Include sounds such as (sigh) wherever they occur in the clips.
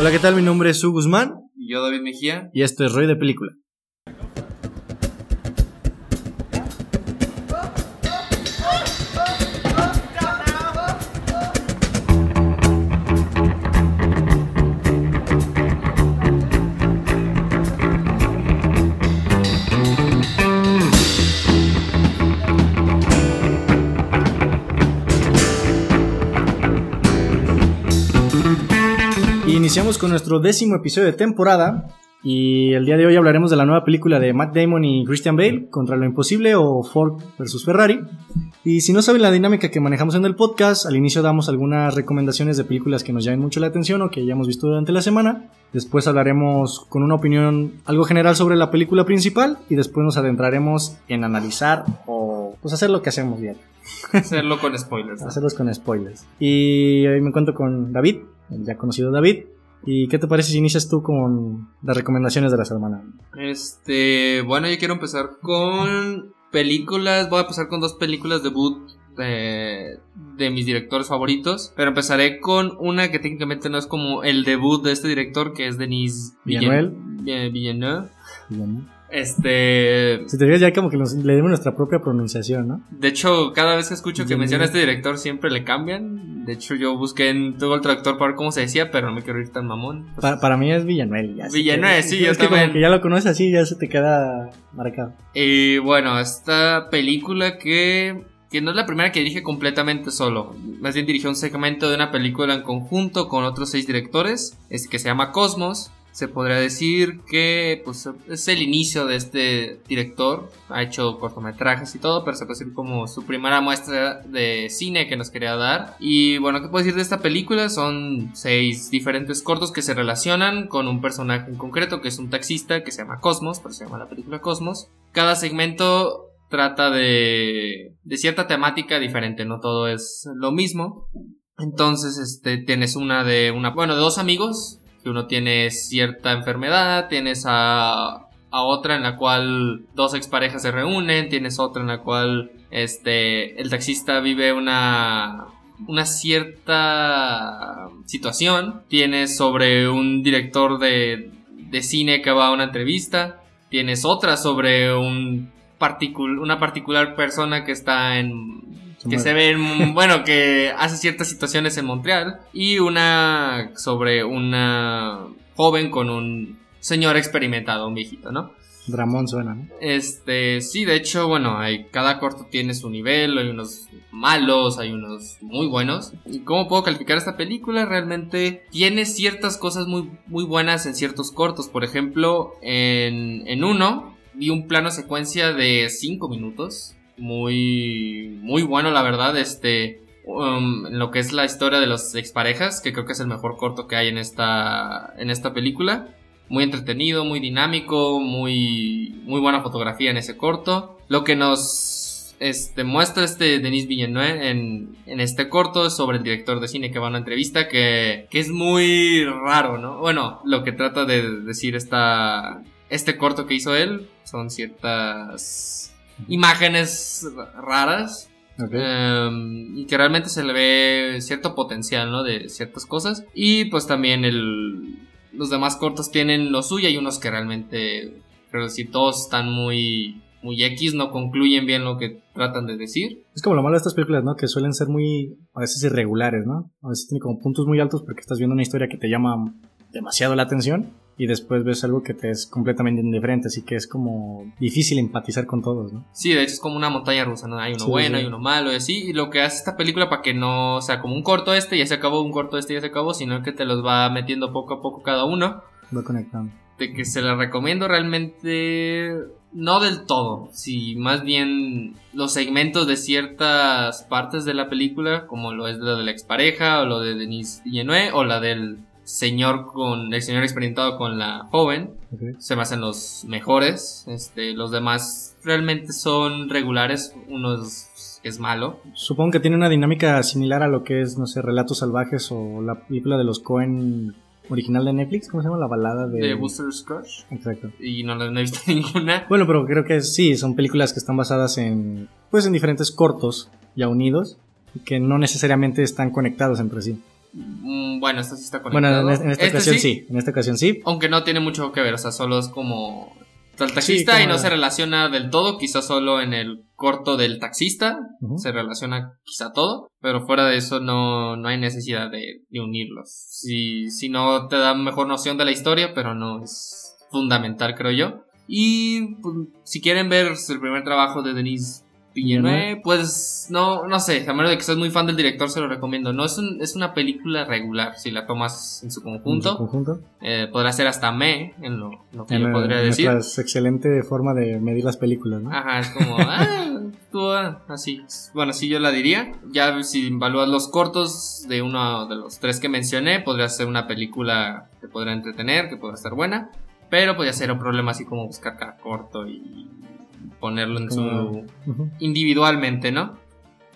Hola, ¿qué tal? Mi nombre es Su Guzmán Y yo, David Mejía. y esto es Roy de Película. Y Iniciamos con nuestro décimo episodio de temporada y el día de hoy hablaremos de la nueva película de Matt Damon y Christian Bale, Contra lo Imposible o Ford vs. Ferrari. Y si no saben la dinámica que manejamos en el podcast, al inicio damos algunas recomendaciones de películas que nos llamen mucho la atención o que hayamos visto durante la semana. Después hablaremos con una opinión algo general sobre la película principal y después nos adentraremos en analizar o pues hacer lo que hacemos bien, Hacerlo con spoilers. ¿no? hacerlos con spoilers. Y hoy me encuentro con David, el ya conocido David. ¿Y qué te parece si inicias tú con las recomendaciones de la semana? Este, bueno, yo quiero empezar con películas. Voy a empezar con dos películas debut de, de mis directores favoritos. Pero empezaré con una que técnicamente no es como el debut de este director, que es Denis Villeneuve. Villen- Villeneuve. Este, Si te fijas ya como que nos- le dimos nuestra propia pronunciación, ¿no? de hecho, cada vez que escucho que menciona a este director siempre le cambian. De hecho, yo busqué en Google Traductor para ver cómo se decía, pero no me quiero ir tan mamón. Pues, Pa- para mí es Villanuel. Ya te- sí, (laughs) yo Es que como que ya lo conoces así, ya se te queda marcado. Y bueno, esta película que, que no es la primera que dirige completamente solo. Más bien dirigió un segmento de una película en conjunto con otros seis directores, es que se llama Cosmos. Se podría decir que pues, es el inicio de este director. Ha hecho cortometrajes y todo, pero se puede decir como su primera muestra de cine que nos quería dar. Y bueno, ¿qué puedo decir de esta película? Son seis diferentes cortos que se relacionan con un personaje en concreto, que es un taxista que se llama Cosmos, pero se llama la película Cosmos. Cada segmento trata de, de cierta temática diferente, no todo es lo mismo. Entonces, este, tienes una de una, bueno, de dos amigos, que uno tiene cierta enfermedad, tienes a, a otra en la cual dos exparejas se reúnen, tienes otra en la cual, este, el taxista vive una, una cierta situación, tienes sobre un director de, de cine que va a una entrevista, tienes otra sobre un una particular persona que está en que se ve en, (laughs) bueno que hace ciertas situaciones en Montreal y una sobre una joven con un señor experimentado un viejito no Ramón suena, ¿no? este sí de hecho bueno hay cada corto tiene su nivel hay unos malos hay unos muy buenos. Y cómo puedo calificar esta película realmente tiene ciertas cosas muy muy buenas en ciertos cortos. Por ejemplo en en uno vi un plano secuencia de 5 minutos. Muy, muy bueno, la verdad. Este, um, lo que es la historia de las exparejas, que creo que es el mejor corto que hay en esta, en esta película. Muy entretenido, muy dinámico, muy, muy buena fotografía en ese corto. Lo que nos este, muestra este Denis Villeneuve en, en este corto sobre el director de cine que va a una entrevista que, que es muy raro, ¿no? Bueno, lo que trata de decir esta, este corto que hizo él son ciertas imágenes raras em, y que realmente se le ve cierto potencial, ¿no? De ciertas cosas. Y pues también el, los demás cortos tienen lo suyo y unos que realmente, creo decir, todos están muy, muy X, no concluyen bien lo que tratan de decir. Es como lo malo de estas películas, ¿no? Que suelen ser muy, a veces irregulares, ¿no? A veces tiene como puntos muy altos porque estás viendo una historia que te llama demasiado la atención y después ves algo que te es completamente indiferente, así que es como difícil empatizar con todos, ¿no? Sí, de hecho es como una montaña rusa, ¿no? Hay uno Sí, bueno, sí. hay uno malo y así. Y lo que hace esta película para que no sea como un corto este, ya se acabó, un corto este, ya se acabó, sino que te los va metiendo poco a poco cada uno. Va conectando. De que se la recomiendo realmente no del todo, si más bien los segmentos de ciertas partes de la película, como lo es lo de la expareja, o lo de Denis Villeneuve, o la del señor con el señor experimentado con la joven, se me hacen los mejores. Este, los demás realmente son regulares, uno es, es malo. Supongo que tiene una dinámica similar a lo que es, no sé, Relatos Salvajes o la película de los Cohen original de Netflix, ¿cómo se llama? La balada de... De Booster Scratch. Exacto. Y no, no he visto (laughs) ninguna. Bueno, pero creo que sí, son películas que están basadas en, pues, en diferentes cortos ya unidos que no necesariamente están conectados entre sí. Mm, bueno, esta sí está Bueno, conectado. en, en esta Este ocasión sí. en esta ocasión sí. Aunque no tiene mucho que ver, o sea, solo es como el Sí, taxista como y no se relaciona del todo, quizás solo en el corto del taxista se relaciona quizá todo, pero fuera de eso no, no hay necesidad de, de unirlos. Si, si no te da mejor noción de la historia, pero no es fundamental, creo yo. Y pues, si quieren ver el primer trabajo de Denise Pues no, no sé, a menos de que seas muy fan del director, se lo recomiendo. No es, un- es una película regular, si la tomas en su En su conjunto. conjunto. Eh, podrá ser hasta me, en lo, lo que En, yo podría decir. excelente forma de medir las películas, ¿no? Ajá, es como, (laughs) ah, tú, ah, así. Bueno, sí, yo la diría. Ya si evalúas los cortos de uno de los tres que mencioné, podría ser una película que podrá entretener, que podrá estar buena. Pero podría ser un problema así como buscar cada corto y ponerlo en su. Individualmente, ¿no?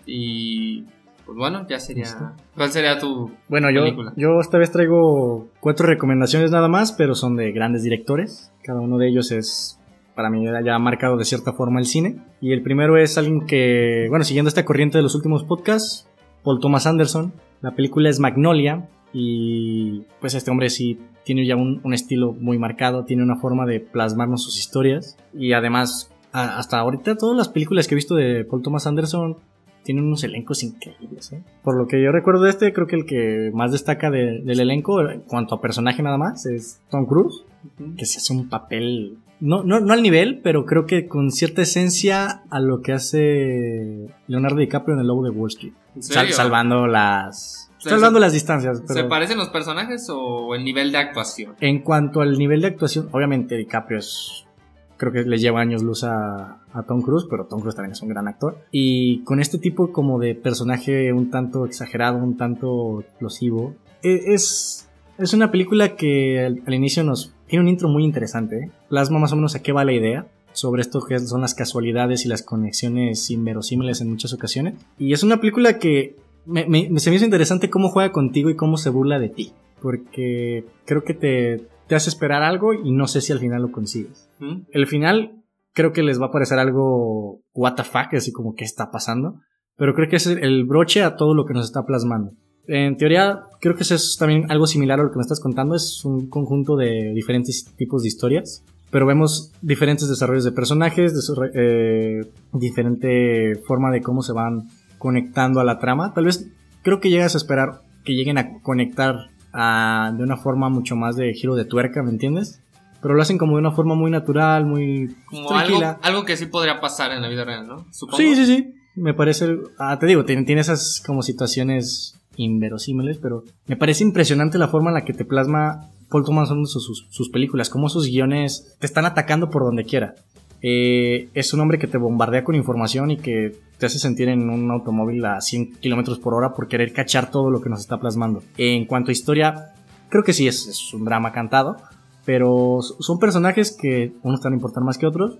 Y. Pues bueno, ya sería. Listo. ¿Cuál sería tu Bueno, yo, película? yo esta vez traigo cuatro recomendaciones nada más, pero son de grandes directores. Cada uno de ellos es, para mí, ya ha marcado de cierta forma el cine. Y el primero es alguien que, bueno, siguiendo esta corriente de los últimos podcasts, Paul Thomas Anderson. La película es Magnolia y pues este hombre sí tiene ya un, un estilo muy marcado, tiene una forma de plasmarnos sus historias. Y además, a- hasta ahorita todas las películas que he visto de Paul Thomas Anderson tienen unos elencos increíbles. ¿eh? Por lo que yo recuerdo de este, creo que el que más destaca de- del elenco, en cuanto a personaje nada más, es Tom Cruise, que se hace un papel, no, no, no al nivel, pero creo que con cierta esencia a lo que hace Leonardo DiCaprio en El Lobo de Wall Street. ¿En Sal- salvando las... sea, salvando las distancias. ¿Se parecen los personajes o el nivel de actuación? en cuanto al nivel de actuación, obviamente DiCaprio es... Creo que le lleva años luz a, Tom Cruise, pero Tom Cruise también es un gran actor. Y con este tipo como de personaje un tanto exagerado, un tanto explosivo, e- es, es una película que al, inicio nos tiene un intro muy interesante. Plasma más o menos a qué va la idea sobre esto que son las casualidades y las conexiones inverosímiles en muchas ocasiones. Y es una película que me- se me hizo interesante cómo juega contigo y cómo se burla de ti. Porque creo que te, te hace esperar algo y no sé si al final lo consigues. ¿Mm? El final creo que les va a parecer algo what the fuck, así como qué está pasando. Pero creo que es el broche a todo lo que nos está plasmando. En teoría, creo que eso es también algo similar a lo que me estás contando. Es un conjunto de diferentes tipos de historias. Pero vemos diferentes desarrollos de personajes, desarro- eh, diferente forma de cómo se van conectando a la trama. Tal vez creo que llegas a esperar que lleguen a conectar ah, de una forma mucho más de giro de tuerca, ¿me entiendes? Pero lo hacen como de una forma muy natural, muy Como tranquila. algo que sí podría pasar en la vida real, ¿no? Supongo. Sí, sí, sí. Me parece. Ah, te digo, tiene, tiene esas como situaciones inverosímiles, pero me parece impresionante la forma en la que te plasma Paul Thomas Anderson sus, sus, sus películas, cómo sus guiones te están atacando por donde quiera. Eh, es un hombre que te bombardea con información y que te hace sentir en un automóvil a 100 kilómetros por hora por querer cachar todo lo que nos está plasmando. En cuanto a historia, creo que sí es, es un drama cantado, pero son personajes que unos te van a importar más que otros,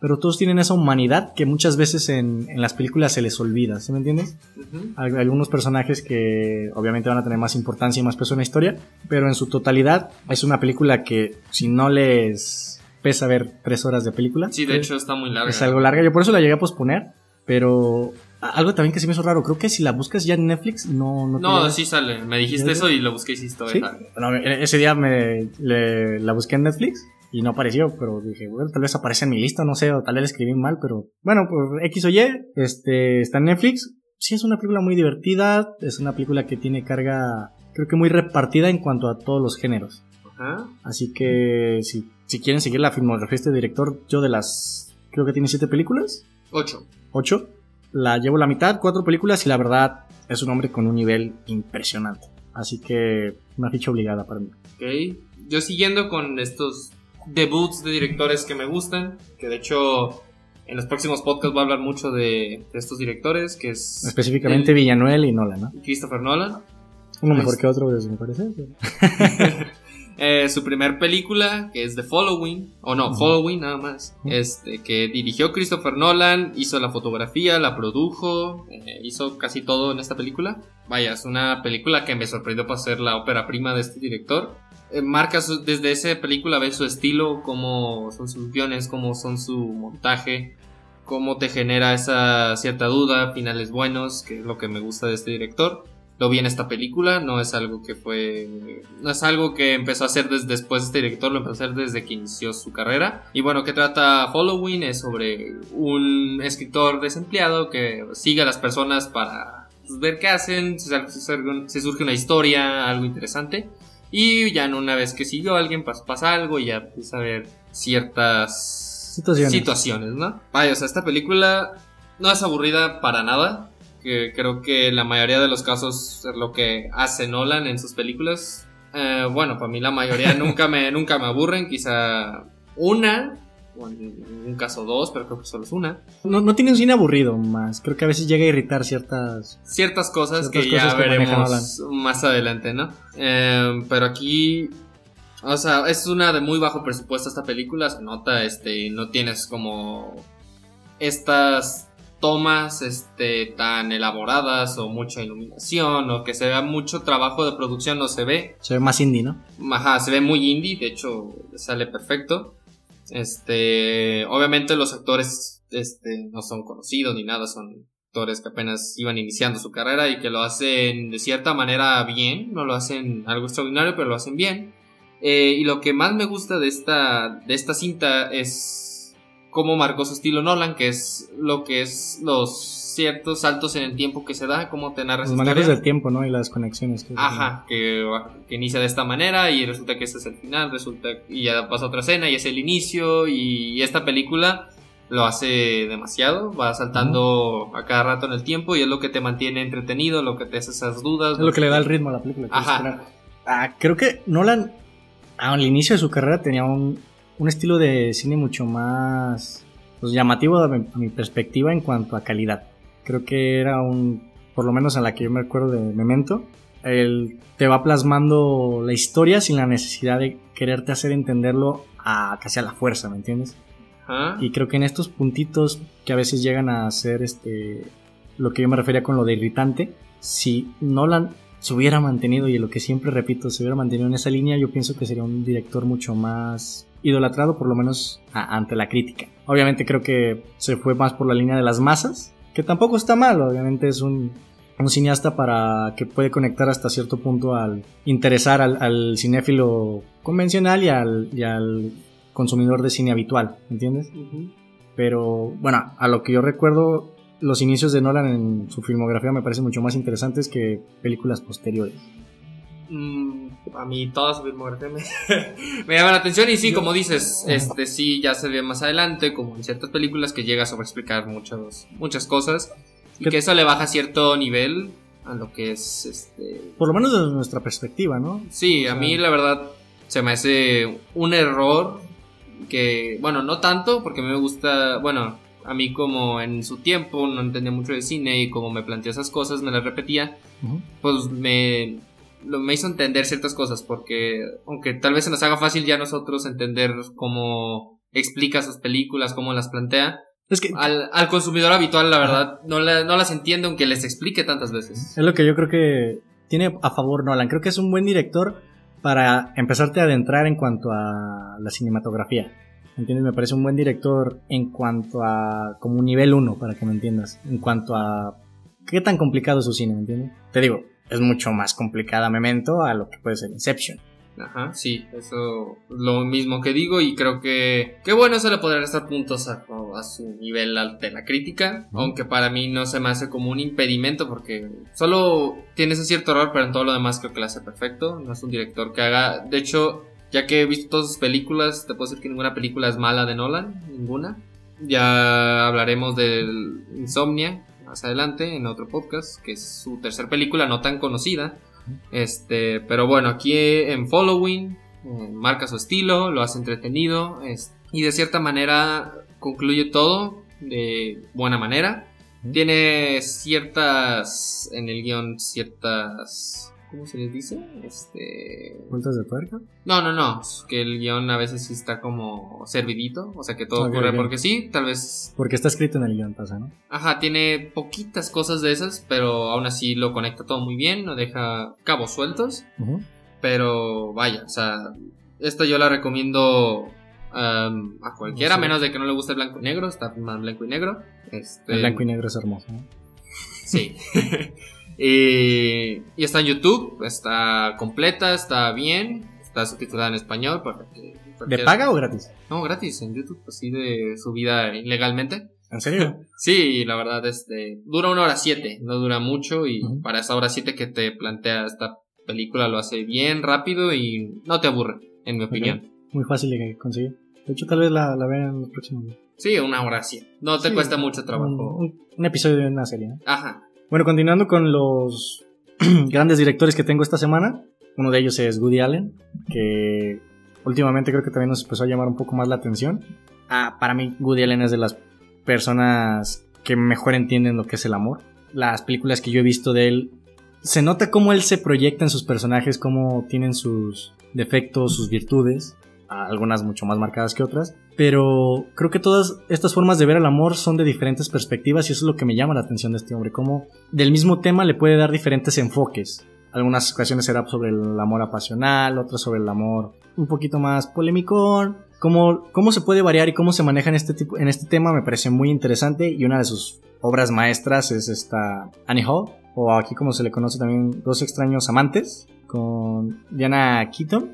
pero todos tienen esa humanidad que muchas veces en, en las películas se les olvida, ¿sí me entiendes? Ujú. Hay algunos personajes que obviamente van a tener más importancia y más peso en la historia, pero en su totalidad es una película que si no les pesa ver tres horas de película, Sí, de hecho está muy larga. es algo larga. Yo por eso la llegué a posponer, pero algo también que se me hizo raro, creo que si la buscas ya en Netflix no no, No, sí sale. Me dijiste eso y lo busqué y sí estaba ¿Sí? e- ese día me le- la busqué en Netflix y no apareció, pero dije, bueno, tal vez aparece en mi lista, no sé, o tal vez la escribí mal, pero bueno, por X o Y, este, está en Netflix. Sí, es una película muy divertida, es una película que tiene carga, creo que muy repartida en cuanto a todos los géneros. Ajá. Así que si, si quieren seguir la filmografía de este director, yo de las, creo que tiene siete películas, Ocho. Ocho, la llevo la mitad, cuatro películas y la verdad es un hombre con un nivel impresionante. Así que una ficha obligada para mí. Ok. Yo siguiendo con estos debuts de directores que me gustan, que de hecho en los próximos podcasts voy a hablar mucho de, de estos directores, que es Específicamente el- Villanuel y Nolan, ¿no? Christopher Nolan. Uno mejor Pues- que otro, pues, me parece. (laughs) Eh, su primer película, que es The Following, o no. Following nada más, este, que dirigió Christopher Nolan, hizo la fotografía, la produjo, eh, hizo casi todo en esta película. Vaya, es una película que me sorprendió para ser la ópera prima de este director. Eh, marca su- desde esa película, ves su estilo, cómo son sus guiones, cómo son su montaje, cómo te genera esa cierta duda, finales buenos, que es lo que me gusta de este director. Lo vi en esta película, no es algo que fue, no es algo que empezó a hacer desde después este director, lo empezó a hacer desde que inició su carrera. Y bueno, ¿qué trata Following? Es sobre un escritor desempleado que sigue a las personas para pues, ver qué hacen, si surge una historia, algo interesante. Y ya una vez que siguió alguien, pues pasa algo y ya empieza a ver ciertas situaciones. situaciones, ¿no? Vaya, o sea, esta película no es aburrida para nada que creo que la mayoría de los casos es lo que hace Nolan en sus películas. Eh, bueno, para mí la mayoría (laughs) nunca me, nunca me aburren, quizá una, o en un caso dos, pero creo que solo es una. No, no tiene un cine aburrido más, creo que a veces llega a irritar ciertas... Ciertas cosas que ya veremos más adelante, ¿no? Eh, pero aquí... O sea, es una de muy bajo presupuesto esta película, se nota, este, no tienes como estas tomas este, tan elaboradas o mucha iluminación o que se vea mucho trabajo de producción no se ve. Se ve más indie, ¿no? Ajá, se ve muy indie, de hecho sale perfecto. Este, obviamente los actores este, no son conocidos ni nada, son actores que apenas iban iniciando su carrera y que lo hacen de cierta manera bien, no lo hacen algo extraordinario, pero lo hacen bien. Eh, y lo que más me gusta de esta, de esta cinta es cómo marcó su estilo Nolan, que es lo que es los ciertos saltos en el tiempo que se da, cómo te narras. Los manejos del tiempo, ¿no? Y las conexiones. Que Ajá, que, inicia de esta manera y resulta que este es el final, resulta y ya pasa otra escena y es el inicio y, esta película lo hace demasiado, va saltando a cada rato en el tiempo y es lo que te mantiene entretenido, lo que te hace esas dudas. Es lo que le da el ritmo a la película. Ajá. Ah, creo que Nolan al inicio de su carrera tenía un, un estilo de cine mucho más pues, llamativo a mi, perspectiva en cuanto a calidad. Creo que era un, por lo menos en la que yo me acuerdo de Memento, él te va plasmando la historia sin la necesidad de quererte hacer entenderlo a casi a la fuerza, ¿me entiendes? Y creo que en estos puntitos que a veces llegan a ser este lo que yo me refería con lo de irritante, si Nolan se hubiera mantenido y lo que siempre repito, se hubiera mantenido en esa línea, yo pienso que sería un director mucho más idolatrado, por lo menos ante la crítica. Obviamente creo que se fue más por la línea de las masas, que tampoco está mal, obviamente es un, cineasta para que puede conectar hasta cierto punto al interesar al, cinéfilo convencional y al, y al, consumidor de cine habitual, ¿entiendes? Pero bueno, a lo que yo recuerdo, los inicios de Nolan en su filmografía me parecen mucho más interesantes que películas posteriores. Mm, a mí toda su filmografía me, (laughs) llama la atención y sí, como dices, este sí ya se ve más adelante, como en ciertas películas que llega a sobreexplicar muchas, muchas cosas y que eso le baja cierto nivel a lo que es este... Por lo menos desde nuestra perspectiva, ¿no? Sí, a mí la verdad se me hace un error que, bueno, no tanto, porque me gusta, bueno, a mí como en su tiempo no entendía mucho de cine y como me planteó esas cosas, me las repetía, pues me, me hizo entender ciertas cosas, porque aunque tal vez se nos haga fácil ya nosotros entender cómo explica sus películas, cómo las plantea, es que al, al consumidor habitual, la verdad, no, no las entiende aunque les explique tantas veces. Es lo que yo creo que tiene a favor Nolan. Creo que es un buen director para empezarte a adentrar en cuanto a la cinematografía. ¿Entiendes? Me parece un buen director en cuanto a. como un nivel 1, para que me entiendas. En cuanto a. qué tan complicado es su cine, ¿me entiendes? Te digo, es mucho más complicada Memento a lo que puede ser Inception. Ajá, sí, eso lo mismo que digo y creo que qué bueno se le podría estar puntos a, su nivel de la crítica, aunque para mí no se me hace como un impedimento porque solo tiene ese cierto error, pero en todo lo demás creo que lo hace perfecto, no es un director que haga, de hecho ya que he visto todas sus películas, te puedo decir que ninguna película es mala de Nolan, ninguna. Ya hablaremos del Insomnia más adelante en otro podcast, que es su tercera película no tan conocida. Este, pero bueno, aquí en Following eh, marca su estilo, lo hace entretenido y de cierta manera concluye todo de buena manera. Tiene ciertas en el guion ciertas ¿Cómo se les dice? Este. ¿Vueltas de tuerca? No, no, no. Que el guion a veces sí está como servidito. O sea que todo ocurre porque sí, tal vez. Porque está escrito en el guion, pasa, ¿no? Ajá, tiene poquitas cosas de esas, pero aún así lo conecta todo muy bien. No deja cabos sueltos. Pero vaya, o sea. Esta yo la recomiendo a cualquiera, a menos de que no le guste el blanco y negro. Está más blanco y negro. Este... El blanco y negro es hermoso, ¿no? Sí. (laughs) Eh, y está en YouTube, está completa, está bien, está subtitulada en español. Para que, para ¿De que- paga o gratis? No, gratis en YouTube, así de subida ilegalmente. ¿En serio? (laughs) Sí, la verdad, este, dura una hora siete, no dura mucho y para esa hora siete que te plantea esta película lo hace bien, rápido y no te aburre, en mi opinión. Muy fácil de conseguir. De hecho, tal vez la, la vean en los próximos días. Sí, una hora siete. No te Sí. cuesta mucho trabajo. Un, un- un episodio de una serie. ¿no? Ajá. Bueno, continuando con los (clears throat) grandes directores que tengo esta semana. Uno de ellos es Woody Allen, que últimamente creo que también nos empezó a llamar un poco más la atención. Ah, para mí, Woody Allen es de las personas que mejor entienden lo que es el amor. Las películas que yo he visto de él, se nota cómo él se proyecta en sus personajes, cómo tienen sus defectos, sus virtudes, algunas mucho más marcadas que otras. Pero creo que todas estas formas de ver el amor son de diferentes perspectivas y eso es lo que me llama la atención de este hombre, cómo del mismo tema le puede dar diferentes enfoques. Algunas ocasiones será sobre el amor apasional, otras sobre el amor un poquito más polémico. Cómo, cómo se puede variar y cómo se maneja en este, tipo, en este tema me parece muy interesante y una de sus obras maestras es esta Annie Hall, o aquí como se le conoce también Dos extraños amantes, con Diana Keaton.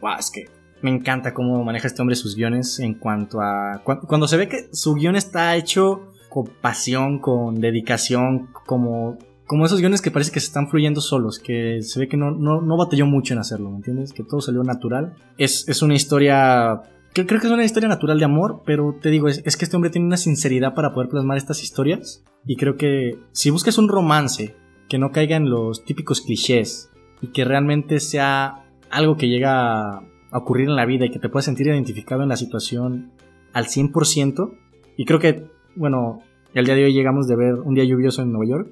Wow, es que me encanta cómo maneja este hombre sus guiones en cuanto a... cu- Cuando se ve que su guion está hecho con pasión, con dedicación, como, como esos guiones que parece que se están fluyendo solos, que se ve que no, no, no batalló mucho en hacerlo, ¿me entiendes? Que todo salió natural. Es, es una historia... Creo, creo que es una historia natural de amor, pero te digo, es, es que este hombre tiene una sinceridad para poder plasmar estas historias. Y creo que si buscas un romance que no caiga en los típicos clichés y que realmente sea algo que llega ocurrir en la vida y que te puedas sentir identificado en la situación al 100%. Y creo que, bueno, el día de hoy llegamos de ver un día lluvioso en Nueva York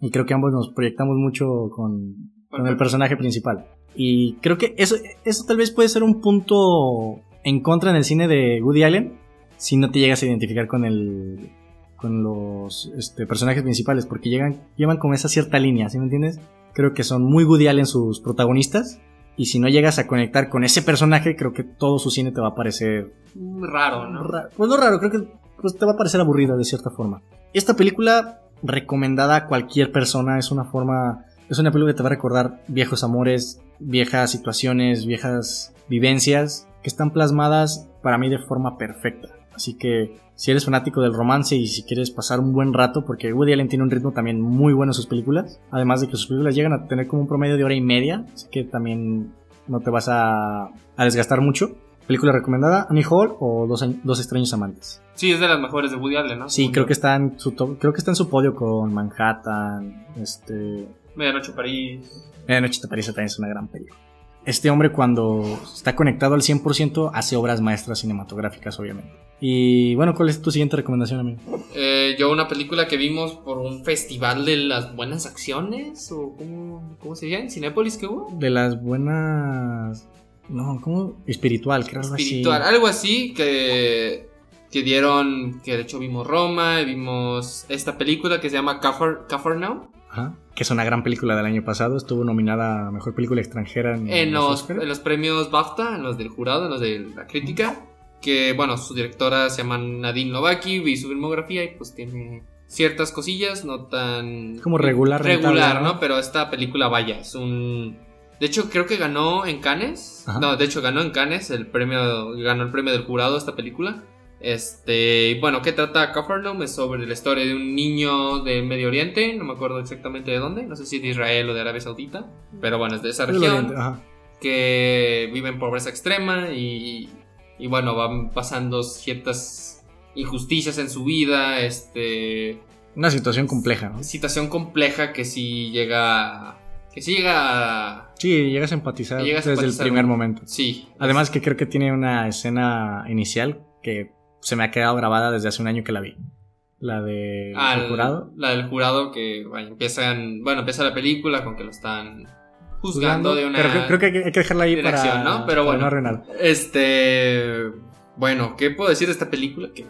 y creo que ambos nos proyectamos mucho con, con el personaje principal. Y creo que eso, eso tal vez puede ser un punto en contra en el cine de Woody Allen si no te llegas a identificar con el con los este, personajes principales porque llegan llevan como esa cierta línea, ¿sí me entiendes? Creo que son muy Woody Allen sus protagonistas y si no llegas a conectar con ese personaje, creo que todo su cine te va a parecer Raro, ¿no? Pues no raro, creo que pues, te va a parecer aburrido de cierta forma. Esta película, recomendada a cualquier persona, es una forma. Es una película que te va a recordar viejos amores, viejas situaciones, viejas vivencias que están plasmadas para mí de forma perfecta. Así que si eres fanático del romance y si quieres pasar un buen rato, porque Woody Allen tiene un ritmo también muy bueno en sus películas, además de que sus películas llegan a tener como un promedio de hora y media, así que también no te vas a, a desgastar mucho. Película recomendada, Annie Hall o Dos, Dos extraños amantes. Sí, es de las mejores de Woody Allen, ¿no? Sí, creo que está en su top- creo que está en su podio con Manhattan, este, Medianoche París. Medianoche París también es una gran película. Este hombre cuando está conectado al 100% hace obras maestras cinematográficas, obviamente. Y bueno, ¿cuál es tu siguiente recomendación, amigo? Eh, yo una película que vimos por un festival de las buenas acciones, o cómo, cómo se llama, en Cinépolis que hubo. De las buenas... No, ¿cómo? Espiritual, creo algo así. Espiritual, algo así que, que dieron, que de hecho vimos Roma, vimos esta película que se llama Caper, Capernaum, Ajá. Que es una gran película del año pasado. Estuvo nominada a Mejor Película Extranjera en, en los, en los premios BAFTA, en los del jurado, en los de la crítica, que bueno, su directora se llama Nadine Novaki, vi su filmografía y pues tiene ciertas cosillas, no tan... Como regular, Regular, rentable, ¿no? Pero esta película, vaya, es un... De hecho, creo que ganó en Cannes. Ajá. No, de hecho, ganó en Cannes el premio, ganó el premio del jurado esta película. Este, bueno, ¿qué trata Capernaum? Es sobre la historia de un niño del Medio Oriente, no me acuerdo exactamente de dónde, no sé si de Israel o de Arabia Saudita, pero bueno, es de esa región que vive en pobreza extrema y, y bueno, van pasando ciertas injusticias en su vida, este, Una situación compleja, ¿no? situación compleja que sí llega, que sí llega, a- Sí, llegas a empatizar Llegas a desde empatizar. el primer momento. sí, Además que creo que tiene una escena inicial que se me ha quedado grabada desde hace un año que la vi. La de el jurado. la del jurado que vaya, empiezan, bueno, empieza la película con que lo están juzgando de una Pero creo, que hay que- dejarla ahí para, acción, ¿no? Pero para bueno. no. Este. Bueno, ¿qué puedo decir de esta película? Que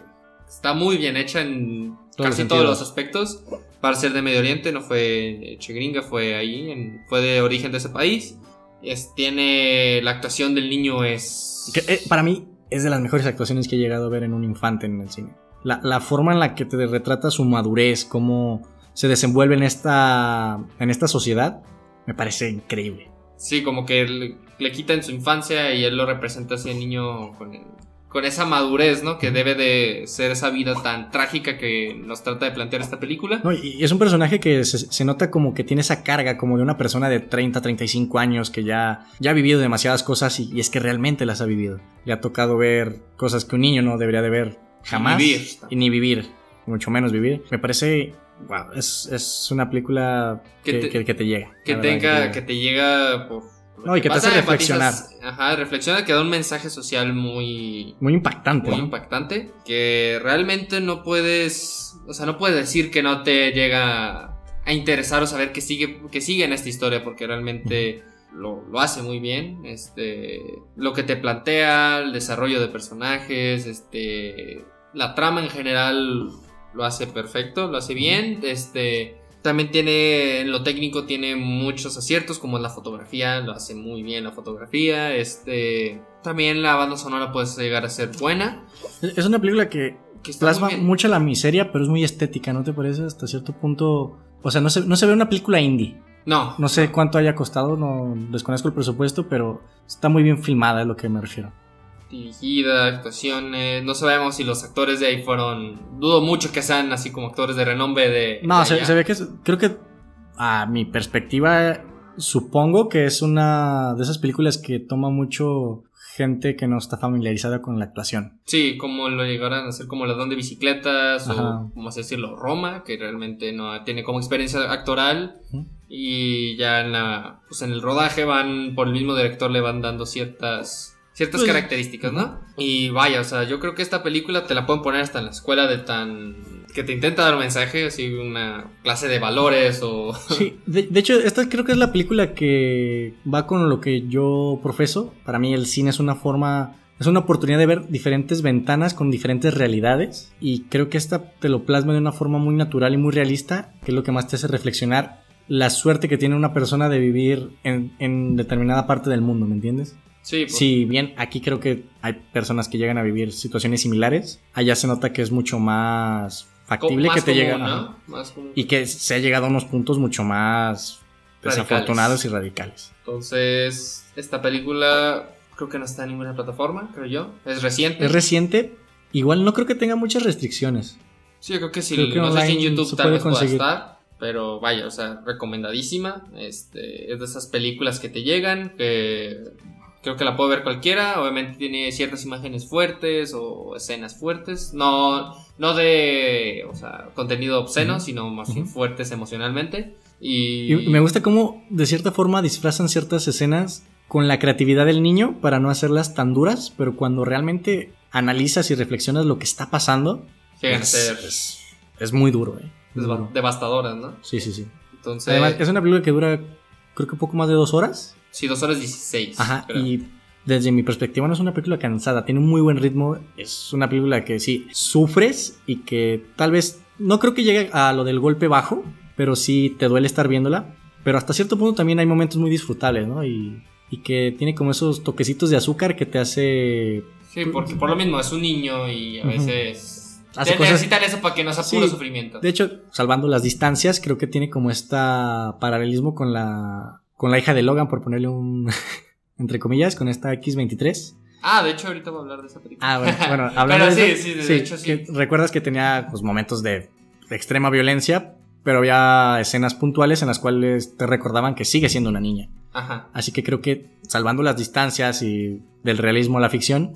está muy bien hecha en casi todos los aspectos. Para ser de Medio Oriente, no fue hecha gringa, fue ahí, en- fue de origen de ese país. Es, tiene. La actuación del niño es. Que, eh, para mí es de las mejores actuaciones que he llegado a ver en un infante en el cine. La, la forma en la que te retrata su madurez, cómo se desenvuelve en esta, en esta sociedad, me parece increíble. Sí, como que le, le quita en su infancia y él lo representa así el niño con, el- con esa madurez, ¿no? Que debe de ser esa vida tan trágica que nos trata de plantear esta película. No, y es un personaje que se, se nota como que tiene esa carga como de una persona de 30, 35 años que ya, ya ha vivido demasiadas cosas y, y es que realmente las ha vivido. Le ha tocado ver cosas que un niño no debería de ver jamás. vivir. Y ni vivir, mucho menos vivir. Me parece, wow, es, es una película Que que, te- que- que te llega. que tenga, te que te llega por... No, y que te hace reflexionar. Ajá, reflexiona, que da un mensaje social muy, Muy impactante. muy ¿no? impactante que realmente no puedes, o sea, no puedes decir que no te llega a interesar o saber que sigue, que sigue en esta historia porque realmente lo, lo hace muy bien, este, lo que te plantea, el desarrollo de personajes, este, la trama en general lo hace perfecto, lo hace bien, este, también tiene, en lo técnico tiene muchos aciertos, como la fotografía, lo hace muy bien la fotografía, este, también la banda sonora puede llegar a ser buena, Es es una película que que plasma mucho la miseria, pero es muy estética, ¿no te parece? Hasta cierto punto. O sea, no se, no se ve una película indie. No, No sé cuánto haya costado, no desconozco el presupuesto, pero está muy bien filmada, es lo que me refiero. Dirigida, actuaciones, no sabemos si los actores de ahí fueron, dudo mucho que sean así como actores de renombre de... No, de se, se ve que es- creo que a mi perspectiva supongo que es una de esas películas que toma mucho gente que no está familiarizada con la actuación. Sí, como lo llegaran a hacer como ladrón de bicicletas Ajá. o, como así decirlo, Roma, que realmente no tiene como experiencia actoral y ya en la pues en el rodaje van por el mismo director le van dando ciertas ciertas Pues, características, ¿no? Y vaya, o sea, yo creo que esta película te la pueden poner hasta en la escuela de tan que te intenta dar un mensaje, así una clase de valores o (laughs) Sí, de, de hecho, esta creo que es la película que va con lo que yo profeso. Para mí el cine es una forma, es una oportunidad de ver diferentes ventanas con diferentes realidades. Y creo que esta te lo plasma de una forma muy natural y muy realista, que es lo que más te hace reflexionar la suerte que tiene una persona de vivir en, en determinada parte del mundo, ¿me entiendes? Sí, pues, Si bien aquí creo que hay personas que llegan a vivir situaciones similares, allá se nota que es mucho más factible más que te común, llega. ¿no? Y que se ha llegado a unos puntos mucho más Radicales. desafortunados y radicales. Entonces, esta película creo que no está en ninguna plataforma, creo yo. Es reciente. Es reciente, igual no creo que tenga muchas restricciones. Sí, yo creo que sí. Creo que no sé si en YouTube tal vez pueda conseguir. estar. Pero vaya, o sea, recomendadísima. Este, es de esas películas que te llegan, que creo que la puede ver cualquiera. Obviamente tiene ciertas imágenes fuertes o escenas fuertes. No, no de, o sea, contenido obsceno, Ujú. sino más bien Ujú. fuertes emocionalmente. Y, Y me gusta cómo de cierta forma disfrazan ciertas escenas con la creatividad del niño para no hacerlas tan duras, pero cuando realmente analizas y reflexionas lo que está pasando, es, es- es muy duro, ¿eh? Muy deva- duro. devastadoras, ¿no? Sí, sí, sí. Entonces, Además, es una película que dura creo que poco más de dos horas. Sí, dos horas 16. Ajá, creo. y desde mi perspectiva no es una película cansada, tiene un muy buen ritmo, es una película que sí, sufres y que tal vez, no creo que llegue a lo del golpe bajo, pero sí te duele estar viéndola, pero hasta cierto punto también hay momentos muy disfrutables, ¿no? Y, y que tiene como esos toquecitos de azúcar que te hace... Sí, porque por lo mismo es un niño y a veces Hace te- cosas- necesitan eso para que no sea puro Sí, sufrimiento. De hecho, salvando las distancias, creo que tiene como esta paralelismo con la, con la hija de Logan, por ponerle un... (laughs) entre comillas, con esta X23. Ah, de hecho ahorita voy a hablar de esa película. Ah, bueno, bueno (laughs) hablando Pero de sí, eso, sí, de hecho sí. recuerdas que tenía pues, momentos de, de extrema violencia, pero había escenas puntuales en las cuales te recordaban que sigue siendo una niña. Ajá. Así que creo que salvando las distancias y del realismo a la ficción,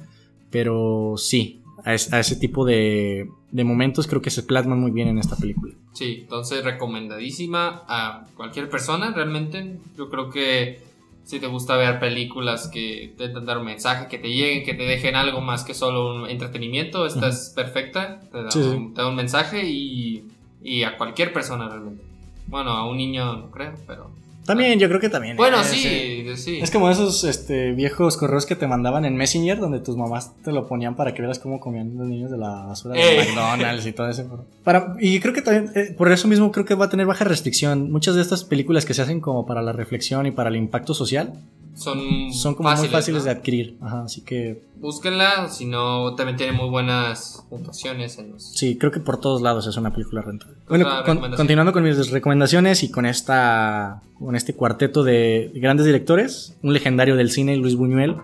pero sí, a, es- a ese tipo de, de momentos creo que se plasman muy bien en esta película. Sí, entonces recomendadísima a cualquier persona, realmente. Yo creo que si te gusta ver películas que te intentan dar un mensaje, que te lleguen, que te dejen algo más que solo un entretenimiento, esta es perfecta. Te da, Sí, sí. un, te da un mensaje y, y a cualquier persona realmente. Bueno, a un niño no creo, pero... También, yo creo que también. Bueno, eh, sí, sí. Es como esos este, viejos correos que te mandaban en Messenger donde tus mamás te lo ponían para que vieras cómo comían los niños de la basura de Eh. McDonald's y todo eso. Para, y creo que también, eh, por eso mismo creo que va a tener baja restricción. Muchas de estas películas que se hacen como para la reflexión y para el impacto social son, son como muy fáciles de adquirir. Ajá, así que. Búsquenla, si no, también tiene muy buenas puntuaciones en los. Sí, creo que por todos lados es una película rentable. Bueno, continuando con mis recomendaciones y con esta. con este cuarteto de grandes directores, un legendario del cine, Luis Buñuel,